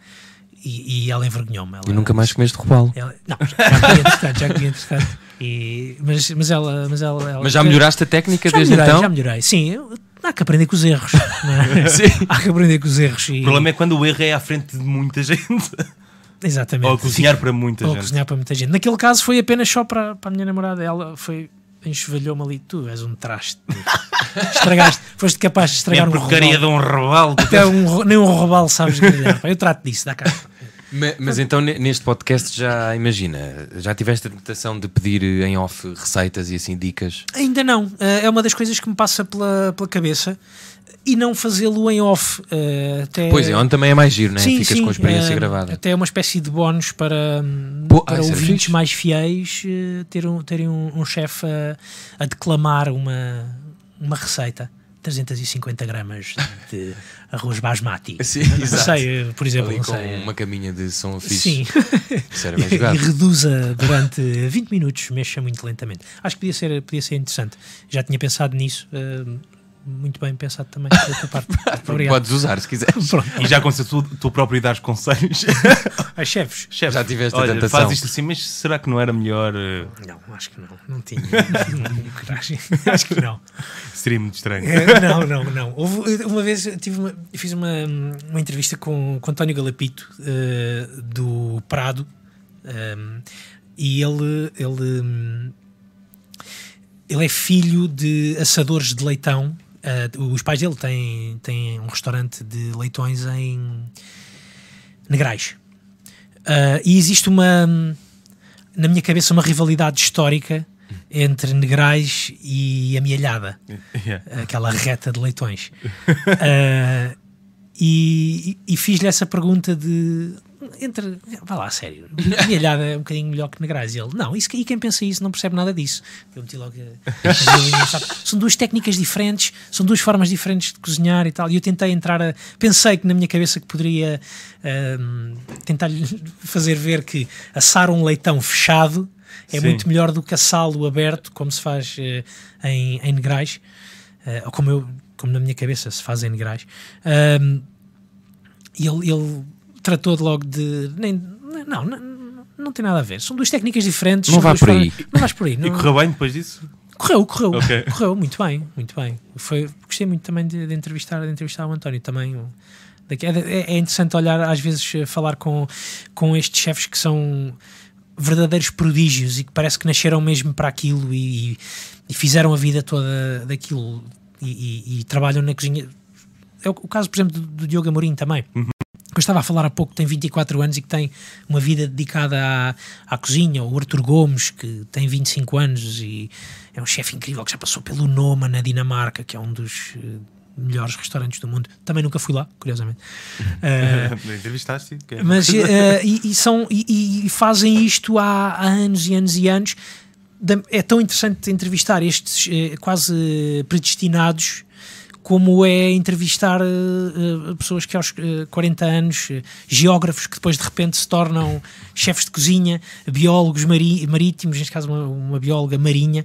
e, e ela envergonhou-me E nunca mais comeste robalo. ela- não, já comi entretanto, já comi entretanto e, mas, mas ela mas ela, ela- Mas já melhoraste a técnica já desde melhorei, então? já melhorei, sim eu- há que aprender com os erros não é? *laughs* Sim. há que aprender com os erros e, O problema é quando o erro é à frente de muita gente. *laughs* exatamente Ou a cozinhar Fica- para muita ou gente. cozinhar para muita gente. Naquele caso foi apenas só para, para a minha namorada. Ela foi enxovalhou-me ali. Tu és um traste. *laughs* Estragaste. Foste capaz de estragar um porcaria robalo. de um rebalo. Até um nem um robalo sabes grelhar. Eu trato disso, dá cá. Ma- Mas então ne- neste podcast já imagina, já tiveste a tentação de pedir em off receitas e assim dicas? Ainda não. Eh, é uma das coisas que me passa pela, pela cabeça. E não fazê-lo em off. eh, até... Pois é, onde também é mais giro, né? Sim, Ficas sim, com a experiência eh, gravada. Até é uma espécie de bónus para, hum, Pô, para ah, isso era ouvintes mais fiéis eh, ter um, terem um, um chefe a, a declamar uma, uma receita. 350 gramas de *laughs* arroz basmati. Sim, Não exato. sei, por exemplo, Ali com sei. uma caminha de som fixe. Sim, Isso era bem *laughs* e jogado. reduza durante 20 minutos, mexa muito lentamente. Acho que podia ser, podia ser interessante. Já tinha pensado nisso, eh, muito bem pensado também da tua parte. *laughs* Obrigado. Podes usar se quiseres. *laughs* Pronto. E já aconteceu tu, tu próprio dar conselhos. *laughs* As chefes. Chefe, Já tiveste a olha, tentação. faz isto assim, mas será que não era melhor? eh, Não, acho que não. Não tinha. coragem. acho que não. Seria muito estranho. É, não, não, não. Houve, uma vez eu tive uma, fiz uma, uma entrevista com, com António Galapito eh, do Prado ehm, e ele, ele, hum, ele é filho de assadores de leitão. Eh, os pais dele têm, têm um restaurante de leitões em Negrais. Eh, e existe uma, na minha cabeça, uma rivalidade histórica entre Negrais e Amealhada Yeah. aquela reta de leitões. Ah, e e fiz-lhe essa pergunta de entre, vá lá, a sério, milhada é um bocadinho melhor que Negrais. E ele, não, isso, e quem pensa isso não percebe nada disso. Eu meti logo? São duas técnicas diferentes, são duas formas diferentes de cozinhar e tal. E eu tentei entrar a. Pensei que na minha cabeça que poderia ahm, tentar fazer ver que assar um leitão fechado é Sim. muito melhor do que assá-lo aberto, como se faz eh, em, em Negrais, eh, ou como, eu, como na minha cabeça se faz em Negrais. Ahm, e ele, ele tratou de logo de. Nem, não, não, não tem nada a ver. São duas técnicas diferentes. Não vá por aí. formas- Não vais por aí. *laughs* E não- correu bem depois disso? Correu, correu, Ok. *laughs* correu muito bem, muito bem. Foi, gostei muito também de, de entrevistar, de entrevistar o António também. o- daqui- É, é interessante olhar, às vezes, eh, falar com, com estes chefes que são verdadeiros prodígios e que parece que nasceram mesmo para aquilo e, e fizeram a vida toda daquilo e, e- e trabalham na cozinha. É o, o caso, por exemplo, do, do Diogo Amorim também. Que eu estava a falar há pouco, que tem 24 anos e que tem uma vida dedicada à, à cozinha, o Arthur Gomes, que tem 25 anos e é um chefe incrível que já passou pelo Noma na Dinamarca, que é um dos eh, melhores restaurantes do mundo. Também nunca fui lá, curiosamente. *laughs* Eh, Entrevistaste? é- mas eh, e, e são, e, e fazem isto há, há anos e anos e anos. É tão interessante entrevistar estes eh, quase predestinados como é entrevistar eh, pessoas que aos eh, 40 anos, eh, geógrafos que depois de repente se tornam chefes de cozinha, biólogos mari- marítimos, neste caso uma, uma bióloga marinha,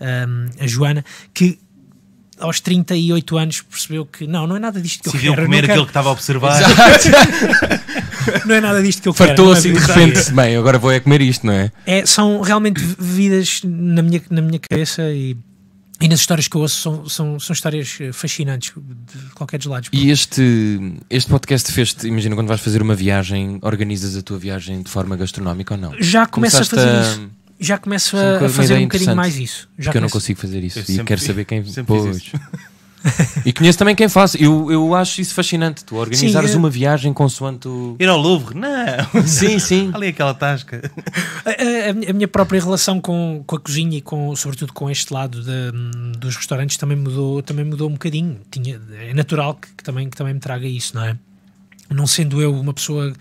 ahm, a Joana, que aos 38 anos percebeu que não, não é nada disto que eu Decidiu quero. comer não, quero- aquilo que estava a observar. *laughs* não é nada disto que eu quero. Fartou é assim de repente, bem, agora vou é comer isto, não é? É, são realmente vidas na minha, na minha cabeça e, e nas histórias que eu ouço são, são, são histórias eh, fascinantes de qualquer dos lados. E este, este podcast fez-te, imagina, quando vais fazer uma viagem, organizas a tua viagem de forma gastronómica ou não? já começo a fazer a- isso. Já começo a, a fazer um bocadinho mais isso. Já Porque eu não consigo fazer isso Eu e quero fiz- saber quem. Pois. E conheço também quem faz. Eu, eu acho isso fascinante. Tu organizares Sim, eu- uma viagem consoante o. Ir ao Louvre? Não. Sim, sim. *laughs* Ali aquela tasca. A, a- a minha- própria relação com, com a cozinha e com, sobretudo com este lado da- dos restaurantes também mudou, também mudou um bocadinho. Tinha, é natural que, que também, que também me traga isso, não é? Não sendo eu uma pessoa,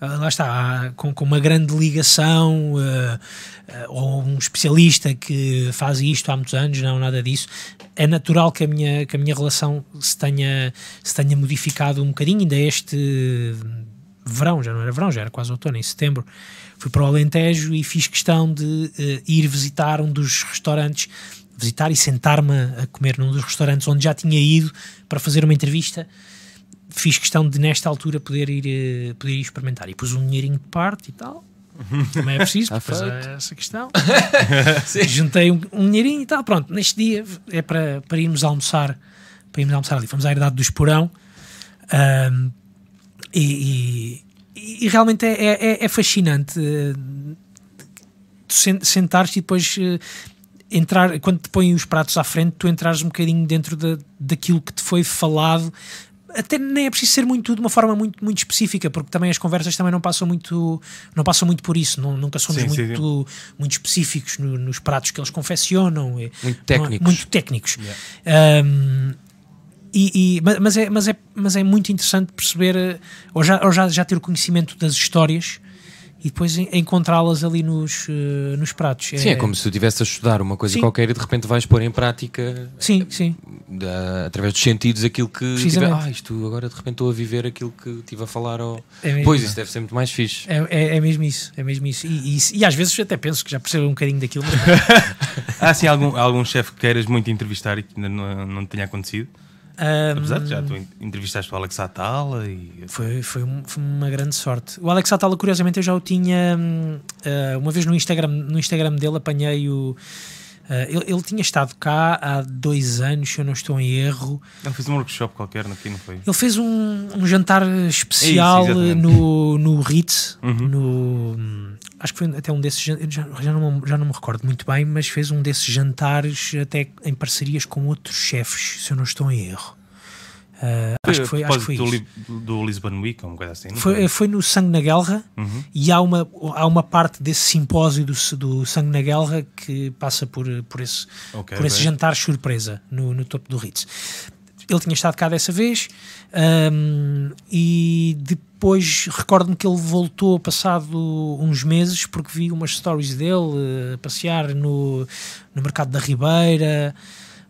lá está, ah, com, com uma grande ligação ah, ah, ou um especialista que faz isto há muitos anos, não, nada disso. É natural que a minha, que a minha relação se tenha, se tenha modificado um bocadinho, ainda este verão, já não era verão, já era quase outono, em setembro, fui para o Alentejo e fiz questão de eh, ir visitar um dos restaurantes, visitar e sentar-me a comer num dos restaurantes onde já tinha ido para fazer uma entrevista. Fiz questão de, nesta altura, poder ir, eh, poder ir experimentar. E pus um dinheirinho de parte e tal. Também é preciso, feito. é essa questão. *laughs* Juntei um, um dinheirinho e tal. Pronto, neste dia é para, para irmos almoçar. Para irmos almoçar ali. Fomos à Herdade do Esporão. Ahm, e, e- e realmente é, é- é fascinante eh, tu sen- sentares e depois eh, entrar, quando te põem os pratos à frente, tu entrares um bocadinho dentro da, daquilo que te foi falado. Até nem é preciso ser muito de uma forma muito, muito específica, porque também as conversas também não passam muito, não passam muito por isso, não, nunca somos Sim, sim, muito, muito específicos no- nos pratos que eles confeccionam. e- Muito não é- técnicos. Muito técnicos. Um, e, e- ma- mas, é, mas, é, mas é muito interessante perceber, eh, ou, já, ou já, já ter o conhecimento das histórias e depois en- encontrá-las ali nos, eh, nos pratos. Sim, é como se tu estivesse a estudar uma coisa Sim. qualquer e de repente vais pôr em prática Sim, sim. da- através dos sentidos aquilo que tiver, ah, isto agora de repente estou a viver aquilo que estive a falar ao... É. Pois, isso deve ser muito mais fixe. É, é, é mesmo isso, é mesmo isso. E, e, e às vezes até penso que já percebo um bocadinho daquilo. mas- *laughs* Há assim algum, algum chefe que queiras muito entrevistar e que ainda não, não tenha acontecido? Ahm, Apesar de já tu en- entrevistaste o Alex Atala e. Foi, foi, um- foi uma grande sorte. O Alex Atala, curiosamente, eu já o tinha ah, uma vez no Instagram, no Instagram dele, apanhei o. ah, ele, ele tinha estado cá há dois anos, se eu não estou em erro. Ele fez um workshop qualquer aqui, não foi? Ele fez um, um jantar especial É isso, no, no Ritz, Uhum. no, acho que foi até um desses já, já, não, me- já não me recordo muito bem, mas fez um desses jantares até em parcerias com outros chefes, se eu não estou em erro. Ah, acho que foi, acho que foi do, isso. Li- do Lisbon Week, uma coisa assim. Foi, foi no Sangue na Guerra Uhum. e há uma, há uma parte desse simpósio do, do Sangue na Guerra que passa por, por esse, Ok, por esse jantar surpresa no, no topo do Ritz. Ele tinha estado cá dessa vez ahm, e depois recordo-me que ele voltou passado uns meses porque vi umas stories dele eh, a passear no, no mercado da Ribeira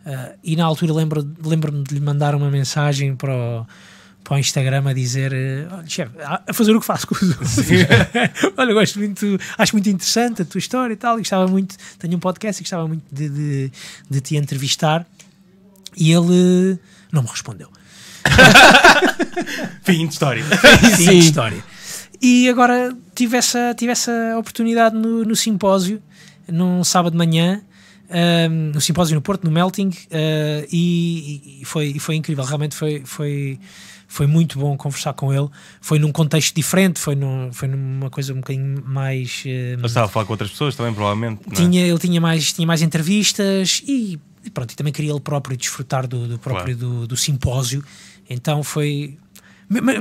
ah, e na altura lembro- lembro-me de lhe mandar uma mensagem para o, para o Instagram a dizer eh, olha chefe, a a fazer o que faço com os outros. *laughs* Olha, gosto muito acho muito interessante a tua história e tal e gostava muito, tenho um podcast e gostava muito de, de, de te entrevistar. E ele não me respondeu *laughs* Fim de história. Fim de história. E agora tive essa, tive essa oportunidade no, no simpósio, num sábado de manhã, ahm, no simpósio no Porto, no Melting, ah, e, e foi, e foi incrível. Realmente foi, foi, foi muito bom conversar com ele. Foi num contexto diferente, foi, num, foi numa coisa um bocadinho mais. Eu estava a falar com outras pessoas também, provavelmente. não é? tinha, ele tinha mais, tinha mais entrevistas e, e pronto, e também queria ele próprio desfrutar do, do próprio do, do simpósio. Então foi,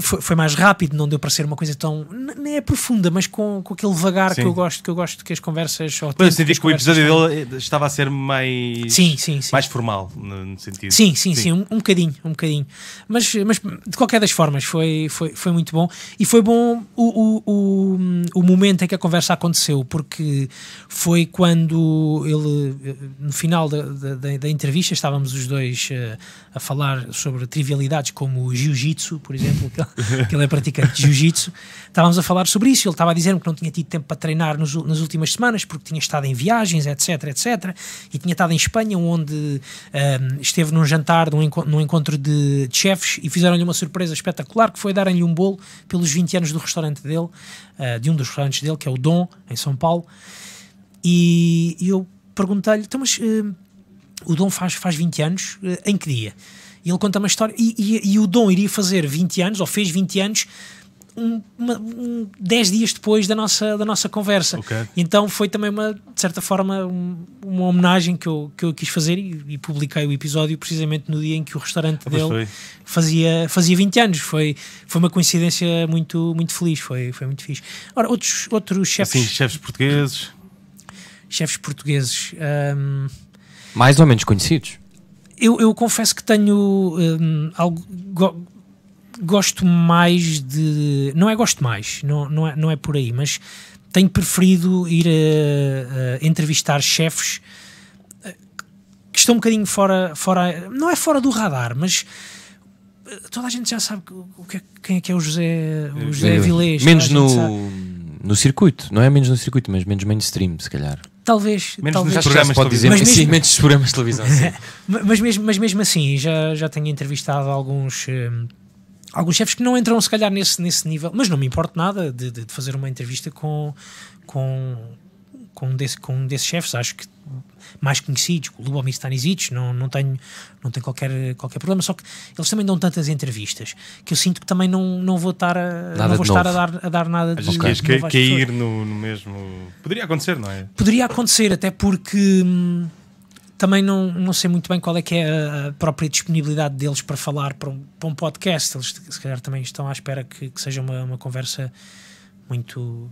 foi. Foi mais rápido, não deu para ser uma coisa tão. Nem é profunda, mas com, com aquele vagar que Sim. eu gosto, que eu gosto que as conversas. tempo eu senti as que o episódio dele estava a ser mais. Sim, sim, sim. Mais formal, no no sentido. Sim, sim, sim, um, um bocadinho, um bocadinho. Mas, mas de qualquer das formas foi, foi, foi muito bom. E foi bom o, o, o, o momento em que a conversa aconteceu, porque foi quando ele, eh, no final da, da, da- entrevista, estávamos os dois eh, a falar sobre trivialidades como o jiu-jitsu, por exemplo, que *laughs* ele, que ele é praticante de jiu-jitsu. Estávamos a falar sobre isso. Ele estava a dizer-me que não tinha tido tempo para treinar nos, nas últimas semanas porque tinha estado em viagens, etc, etc. E tinha estado em Espanha, onde ahm, esteve num jantar, num, num encontro de, de chefes e fizeram-lhe uma surpresa espetacular que foi darem-lhe um bolo pelos 20 anos do restaurante dele, ah, de um dos restaurantes dele, que é o Dom, em São Paulo. E, e eu perguntei-lhe, então, mas ah, o Dom faz, faz 20 anos, eh, em que dia? E ele conta uma história, e, e- e o Dom iria fazer 20 anos, ou fez 20 anos, um, uma, um, 10 dias depois da nossa, da nossa conversa. Ok. Então foi também, uma, de certa forma, um- uma homenagem que eu, que eu quis fazer e, e publiquei o episódio precisamente no dia em que o restaurante Ah, dele foi. fazia, fazia 20 anos. Foi, foi uma coincidência muito, muito feliz, foi, foi muito fixe. Ora, outros, outros chefes, Assim, chefes portugueses. chefes portugueses. hum, Mais ou menos conhecidos. Eu, eu confesso que tenho hum, algo. go- gosto mais de. Não é gosto mais, não, não, é, não é por aí, mas tenho preferido ir a, a entrevistar chefes eh, que estão um bocadinho fora, fora. Não é fora do radar, mas. eh, Toda a gente já sabe que- é- quem é que é o José, o José Vilés. menos no, sabe. no circuito, não é menos no circuito, mas menos mainstream, se calhar. Talvez. Menos talvez. nos programas pode de dizer. Mas sim, mesmo- menos nos programas de televisão. sim. *laughs* Ma- Mas mesmo, mas mesmo assim, já, já tenho entrevistado alguns, hum, alguns chefes que não entram, se calhar, nesse, nesse nível, mas não me importa nada de, de- de fazer uma entrevista com, com, com, um desse, com um desses chefes. Acho que mais conhecidos, o Lubomir Stanisic, não, não tenho, não tenho qualquer, qualquer problema. Só que eles também dão tantas entrevistas que eu sinto que também não, não vou estar a, Nada não vou de estar a dar, a dar nada de, de que pessoas. cair no, no mesmo. Poderia acontecer, não é? Poderia acontecer, até porque hum, também não, não sei muito bem qual é que é a, a própria disponibilidade deles para falar para um, para um podcast. Eles se calhar também estão à espera que, que seja uma, uma conversa muito.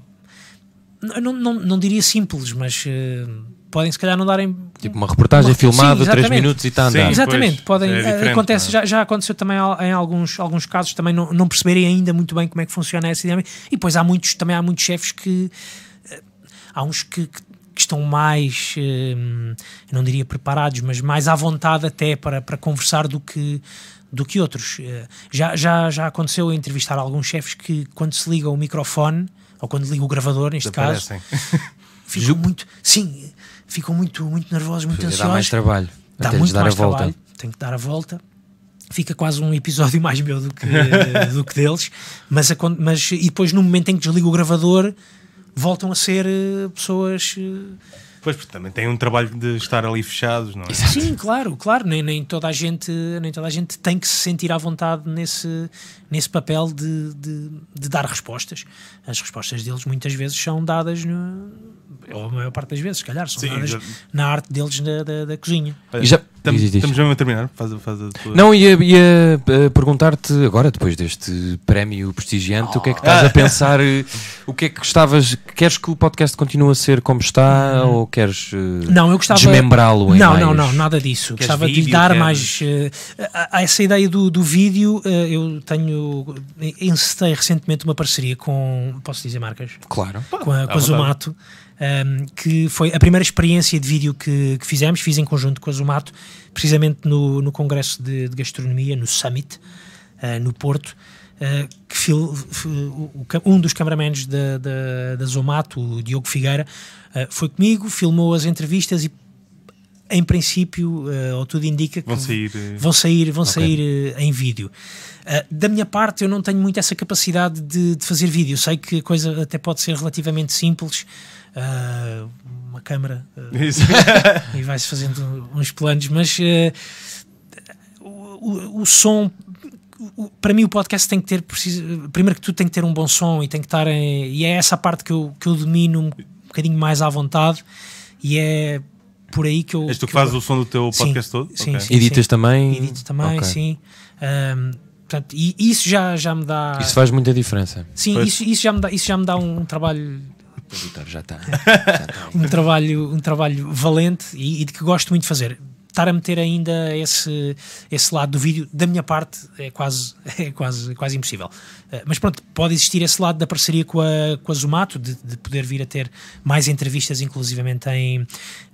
Não, não, não diria simples, mas uh, podem se calhar não darem. Tipo uma reportagem Uma- filmada, sim, 3 exatamente. minutos e está a Sim. andar. Exatamente, pois, podem. é eh, acontece, não já, já aconteceu também em alguns, alguns casos também não, não perceberem ainda muito bem como é que funciona essa dinâmica. E depois há muitos, também há muitos chefes que eh, há uns que, que- que estão mais, eu não diria preparados, mas mais à vontade até para, para conversar do que do que outros. Já, já, já aconteceu eu entrevistar alguns chefes que quando se liga o microfone, ou quando liga o gravador, neste caso, Desaparecem. *laughs* ficam muito, sim, ficam muito, muito nervosos, muito Dá ansiosos mais trabalho. dá muito dar mais a volta. trabalho, tem que dar a volta. Fica quase um episódio mais meu do que, *laughs* do que deles, mas, acon- mas e depois no momento em que desligo o gravador voltam a ser eh, pessoas. Pois, porque também tem um trabalho de estar ali fechados, não é? Sim, claro, claro. Nem, nem, toda a gente, nem toda a gente tem que se sentir à vontade nesse, nesse papel de, de, de dar respostas. As respostas deles muitas vezes são dadas, no, ou a maior parte das vezes, se calhar, são Sim, dadas já- na arte deles da, da, da cozinha. Olha, E já- Estamos, diz, diz. estamos mesmo a terminar. Faz, faz a tua... Não, ia, ia eh, perguntar-te agora, depois deste prémio prestigiante, o que é que estás a pensar? eh, O que é que gostavas? Queres que o podcast continue a ser como está ou queres eh, Não, eu gostava. desmembrá-lo em Não, mais? não, não, nada disso. Queres gostava de lhe vídeo, dar queres- mais. eh, a, a essa ideia do, do vídeo, eh, eu tenho. Encetei recentemente uma parceria com. Posso dizer marcas? Claro. com a, com a. Zumato, um, que foi a primeira experiência de vídeo que, que fizemos, fiz em conjunto com a Zumato, precisamente no, no Congresso de, de Gastronomia, no Summit, uh, no Porto, uh, que fil- f- o- um dos cameramans da, da, da Zomato, o Diogo Figueira, uh, foi comigo, filmou as entrevistas e em princípio, uh, ou tudo indica que Vão sair. eh, vão sair, vão sair eh, em vídeo. Uh, da minha parte, eu não tenho muito essa capacidade de, de fazer vídeo. Sei que a coisa até pode ser relativamente simples. Uh, uma câmera uh, Isso. *laughs* e vai-se fazendo uns planos, mas uh, o, o- som. o- Para mim, o podcast tem que ter. preciso- primeiro que tudo, tem que ter um bom som e tem que estar. em- e é essa parte que eu, que eu domino bocadinho mais à vontade. E é por aí que eu. És tu que que eu- fazes o som do teu Sim, podcast todo? sim, Ok. sim. Editas também? Edito também, Ok. sim. Ahm, portanto, e isso já, já me dá. Isso faz muita diferença. sim, Pois. isso, isso, já me dá, isso já me dá um, trabalho. O editor já está. *laughs* Um trabalho, um trabalho valente e, e de que gosto muito de fazer. Estar a meter ainda esse, esse lado do vídeo, da minha parte, é quase, *laughs* é quase, quase impossível. Ah, mas pronto, pode existir esse lado da parceria com a, com a Zumato, de, de poder vir a ter mais entrevistas, inclusivamente em,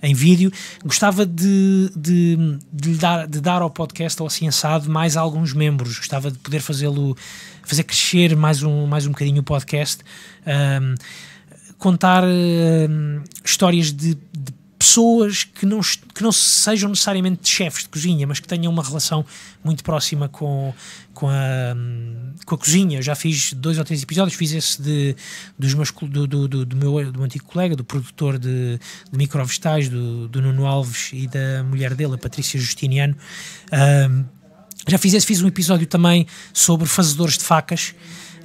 em vídeo. Gostava de, de, de, dar, de dar ao podcast, ao Ciênciado, mais alguns membros. Gostava de poder fazê-lo, fazer crescer mais um, mais um bocadinho o podcast. Ahm, contar hum, histórias de, de pessoas que não, que não sejam necessariamente chefes de cozinha, mas que tenham uma relação muito próxima com, com, a, hum, com a cozinha. Eu já fiz dois ou três episódios, fiz esse de, dos meus, do, do, do, do meu, do antigo colega, do produtor de, de microvegetais, do, do Nuno Alves e da mulher dele, a Patrícia Justiniano. Hum, já fiz esse, fiz um episódio também sobre fazedores de facas.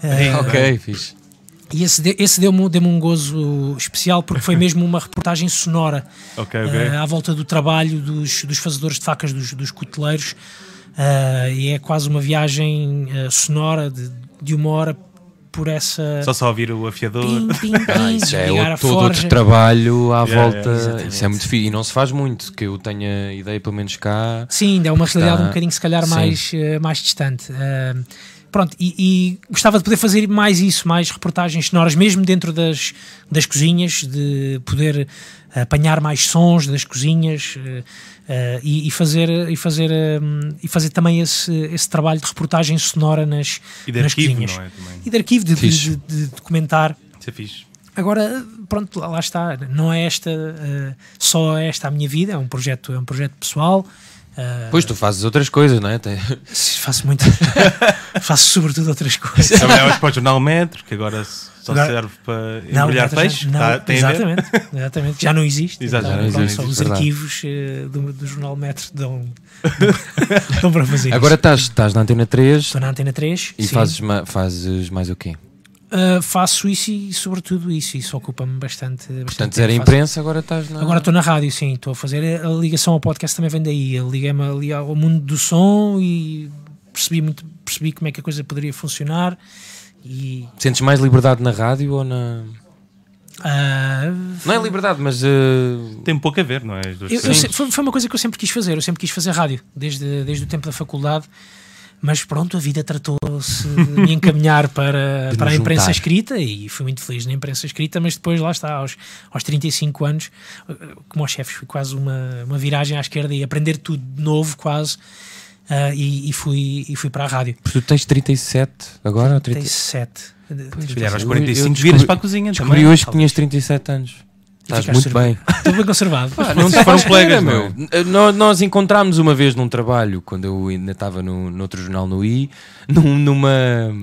Uh, ok, fixe. E esse, de- esse deu-me deu um gozo especial porque foi mesmo uma reportagem sonora *laughs* Ok, ok. eh, à volta do trabalho dos, dos fazedores de facas, dos, dos cuteleiros. Eh, e é quase uma viagem eh, sonora de, de uma hora por essa. Só só ouvir o afiador. Pim, pim, *laughs* pim, Ah, isso é outro, todo outro trabalho à Yeah, volta. yeah, isso é muito fixe. E não se faz muito, que eu tenha ideia, pelo menos cá. Sim, ainda é uma realidade Está- um bocadinho, se calhar, Sim. mais, mais distante. Eh, pronto, e, e gostava de poder fazer mais isso, mais reportagens sonoras, mesmo dentro das, das cozinhas, de poder apanhar mais sons das cozinhas eh, eh, e, e fazer, e, fazer, eh, e fazer também esse, esse trabalho de reportagem sonora nas, E de nas arquivo, cozinhas. não é? E de arquivo, de, de, de- de documentar. Isso é fixe. Agora, pronto, lá lá está. Não é esta eh, só esta a minha vida, é um projeto, é um projeto pessoal. Eh, Pois tu fazes outras coisas, não é? Tem- faço muito. *laughs* faço sobretudo outras coisas. Trabalhavas para o Jornal Metro, que agora só Agora- serve para Não, embrulhar já- peixe. não, Tá- tem a ver? exatamente, exatamente. Já não existe. Exato, já Então, não pronto, existe, só os verdade. arquivos eh, do, do Jornal Metro dão, *laughs* dão para fazer Agora isso. estás, estás na Antena 3 Estou na Antena 3 e sim. fazes, fazes mais o quê? Uh, faço isso e sobretudo isso. Isso ocupa-me bastante. bastante Portanto, tempo. era imprensa, agora estás na. Agora estou na rádio, sim, estou a fazer. A ligação ao podcast também vem daí. Eu liguei-me ali ao mundo do som e percebi, muito, percebi como é que a coisa poderia funcionar. E Sentes mais liberdade na rádio ou na. Ah, Não é liberdade, mas. eh, Tem pouco a ver, não é? Eu- eu foi, foi uma coisa que eu sempre quis fazer. Eu sempre quis fazer rádio, desde, desde o tempo da faculdade. Mas pronto, a vida tratou-se de me encaminhar para, *laughs* De para a imprensa juntar. escrita e fui muito feliz na imprensa escrita. Mas depois, lá está, aos, aos 35 anos, como aos chefes, foi quase uma, uma viragem à esquerda e aprender tudo de novo, quase. ah, e, e fui, e fui para a rádio. tu tens 37 agora? ou 30? 37. Se calhar aos Eu- 45 eu viras descobri- para a cozinha Descobri também. hoje que tinhas 37 anos. Estás muito bem. Estou *laughs* bem conservado. Ah, não te foram foram colegas, meu. Nó- Nós encontrámos uma vez num trabalho, quando eu ainda estava no, noutro jornal no I, num- numa.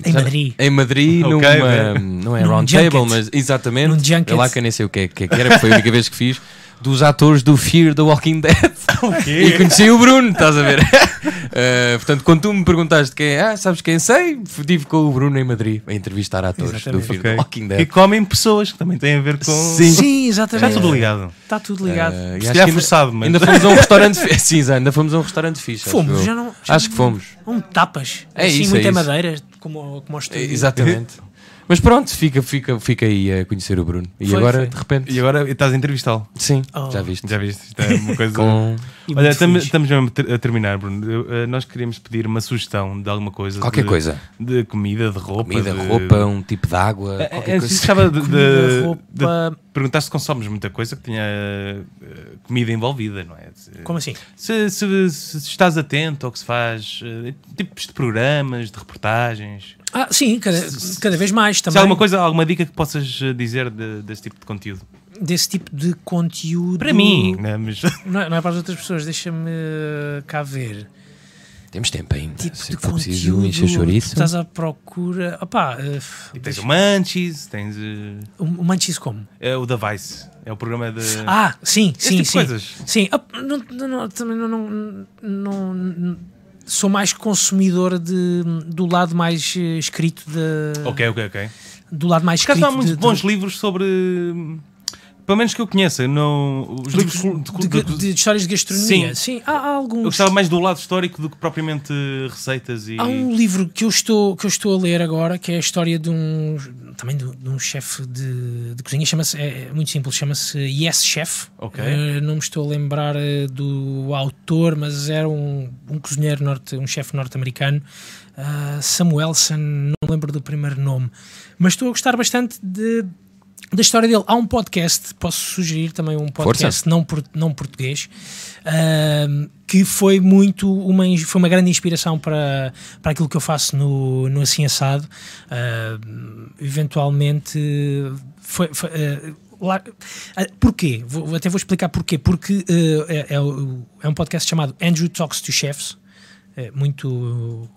Em Madrid. Em Madrid, Ok, numa. Não é Num round junket. table, mas exatamente. Num junket. É lá que eu nem sei o que é que, é que era, foi a única vez que fiz. Dos atores do Fear the Walking Dead. *laughs* *laughs* E conheci o Bruno, estás a ver? *laughs* Eh, portanto, quando tu me perguntaste quem é, ah, sabes quem sei? Estive com o Bruno em Madrid a entrevistar atores Exatamente. do Fear Ok. the Walking Dead. comem pessoas, que também tem a ver com. Sim. Sim, exatamente. Está tudo ligado. Está tudo ligado. Eh, e Se acho calhar que ainda- forçado, mas. Ainda fomos a um restaurante fixe. Sim, ainda fomos a um restaurante fixe. acho Fomos, eu. já não. já Acho que fomos. Um tapas. É assim, isso, muita é isso. madeira, como, como ao estúdio. Exatamente. Mas pronto, fica, fica, fica aí a conhecer o Bruno. E Foi, agora, foi. de repente, E agora estás a entrevistá-lo. sim, Oh. já viste. Já viste? Isto é uma coisa. Com Olha, feliz. estamos mesmo a ter- a terminar, Bruno. Eu, eh, nós queríamos pedir uma sugestão de alguma coisa. qualquer de, coisa. De comida, de roupa. Comida, de... roupa, um tipo de água, É, qualquer é, coisa. gostava de, de, Comida, de roupa. perguntar se consomes muita coisa que tenha eh, comida envolvida, não é? Como assim? se, se- se estás atento ao que se faz, eh, tipos de programas, de reportagens. Ah, sim, cada, cada vez mais Se também. há alguma coisa, alguma dica que possas eh, dizer de- desse tipo de conteúdo? Desse tipo de conteúdo. Para mim, né? mas *laughs* Não é, não é para as outras pessoas, deixa-me uh, cá ver. Temos tempo ainda. Tipo Se de for preciso encher chouriço. Estás à procura. Opá, uh, E tens o Manchis, tens eh, o, Manchis como? é o da Vice, é o programa de. Ah, sim, Esse sim, tipo de sim. coisas. Sim, ah, não, não, não, também não, não, não- não- Sou mais consumidor de, do lado mais eh, escrito de, Ok, ok, ok. do lado mais Por escrito não há muitos de- de- bons livros sobre. Pelo menos que eu conheça, não, os livros de, de- de- de- histórias de gastronomia. Sim. Sim, há, há Eu alguns. gostava mais do lado histórico do que propriamente receitas e. Há um livro que eu estou, que eu estou a ler agora que é a história de um também de, um chefe de, cozinha, chama-se, é, é muito simples, chama-se Yes Chef. Ok. Eh, não me estou a lembrar eh, do autor, mas era um, um cozinheiro norte, um chefe norte-americano, ah, Samuelson, não lembro do primeiro nome, mas estou a gostar bastante de da história dele. Há um podcast, posso sugerir também um podcast não, não português, ahm, que foi muito uma, foi uma grande inspiração para, para aquilo que eu faço no, no Assim Assado. Ahm, eventualmente foi. foi, ah, lá- ah, porquê? Vou- até vou explicar porquê. Porque ah, é, é é um podcast chamado Andrew Talks to Chefs, é muito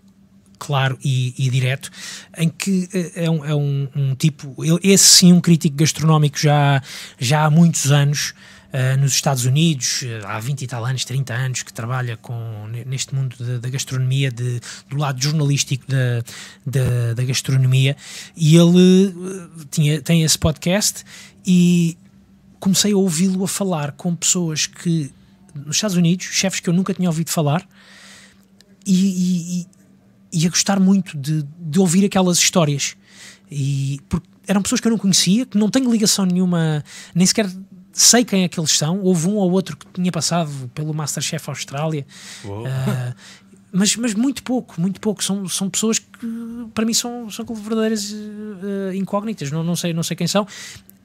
claro e, e direto, em que eh, é um, é um- um tipo, esse sim, um crítico gastronómico já, já há muitos anos. eh, nos Estados Unidos, eh, há 20 e tal anos, 30 anos, que trabalha com, ne- neste mundo da, gastronomia, de- do lado jornalístico da, da, da gastronomia, e ele eh, tinha, tem esse podcast e comecei a ouvi-lo a falar com pessoas que, nos Estados Unidos, chefes que eu nunca tinha ouvido falar, e, e- e- a gostar muito de, de ouvir aquelas histórias. E porque eram pessoas que eu não conhecia, que não tenho ligação nenhuma, nem sequer sei quem é que eles são. Houve um ou outro que tinha passado pelo Masterchef Austrália, ah, mas, mas muito pouco, muito pouco. São, são pessoas que para mim são, são verdadeiras eh, incógnitas, não, não, sei, não sei quem são.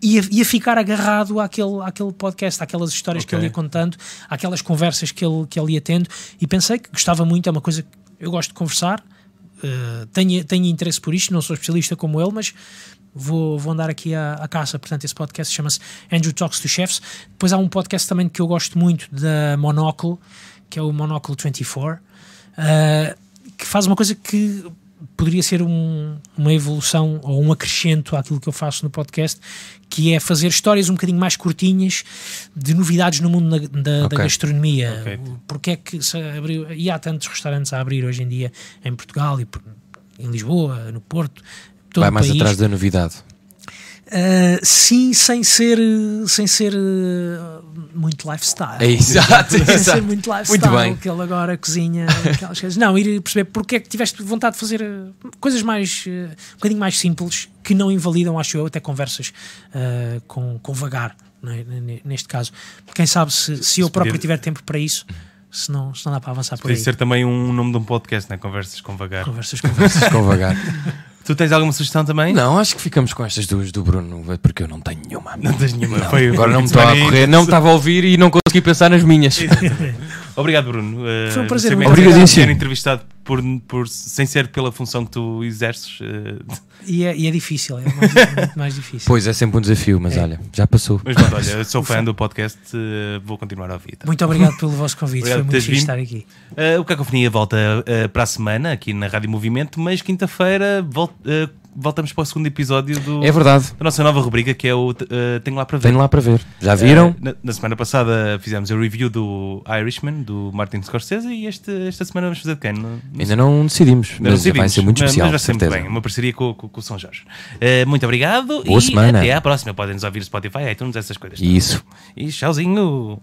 E a, ficar agarrado àquele, àquele podcast, àquelas histórias que Ok. ele ia contando, àquelas conversas que ele, que ele ia tendo, e pensei que gostava muito, é uma coisa que eu gosto de conversar, eh, tenho, tenho interesse por isto, não sou especialista como ele, mas vou, vou andar aqui à, à caça. Portanto, esse podcast chama-se Andrew Talks to Chefs. Depois há um podcast também que eu gosto muito da Monocle, que é o Monocle 24, eh, que faz uma coisa que poderia ser um- uma evolução ou um acrescento àquilo que eu faço no podcast, que é fazer histórias um bocadinho mais curtinhas de novidades no mundo da, da- da Ok. gastronomia. Ok. Porque é que se abriu, e há tantos restaurantes a abrir hoje em dia em Portugal e em Lisboa, no Porto, todo Vai mais país. atrás da novidade. Uh, sim, sem ser, sem ser uh, muito lifestyle. É exato, *laughs* sem exato. ser muito lifestyle, Muito bem. que ele agora cozinha aquelas coisas. Não, ir perceber porque é que tiveste vontade de fazer uh, coisas mais, uh, um bocadinho mais simples, que não invalidam, acho eu, até conversas uh, com, com vagar, é? Neste caso. Quem sabe se, se eu próprio tiver tempo para isso, se não, se não dá para avançar por Podia aí. ser também um nome de um podcast, né? Conversas com vagar. Conversas, conversas. Com vagar. *laughs* Tu tens alguma sugestão também? Não, acho que ficamos com estas duas do Bruno, porque eu não tenho nenhuma. Não tens nenhuma. Não, Foi- agora não me estava a correr, não me estava a ouvir e não consegui pensar nas minhas. Obrigado, Bruno. Uh, Foi um prazer sei bem muito Obrigadíssimo. Ser entrevistado por, por, sem ser pela função que tu exerces. uh, e, é, e é difícil, é mais, muito mais difícil. Pois é sempre um desafio, mas É. olha, já passou. mas pronto, olha, sou *laughs* fã do podcast, uh, vou continuar a ouvir. tá? Muito obrigado pelo vosso convite, Obrigado foi muito fixe estar aqui. Uh, o Cacofonia volta uh, para a semana aqui na Rádio Movimento, mas quinta-feira vol- uh, voltamos para o segundo episódio do, É verdade, da nossa nova rubrica que é o uh, Tenho Lá para Ver. tenho lá para ver. Já viram? Uh, na, na semana passada fizemos a review do Irishman, do Martin Scorsese, e este, esta semana vamos fazer de quem? Não- não Ainda não decidimos, Ainda não mas vai decidimos, ser muito mas- especial, Mas vai ser muito bem, uma parceria com, com, com o São Jorge. Uh, muito obrigado Boa e semana. até à próxima. Podem nos ouvir Spotify, iTunes, essas coisas. Isso. E tchauzinho.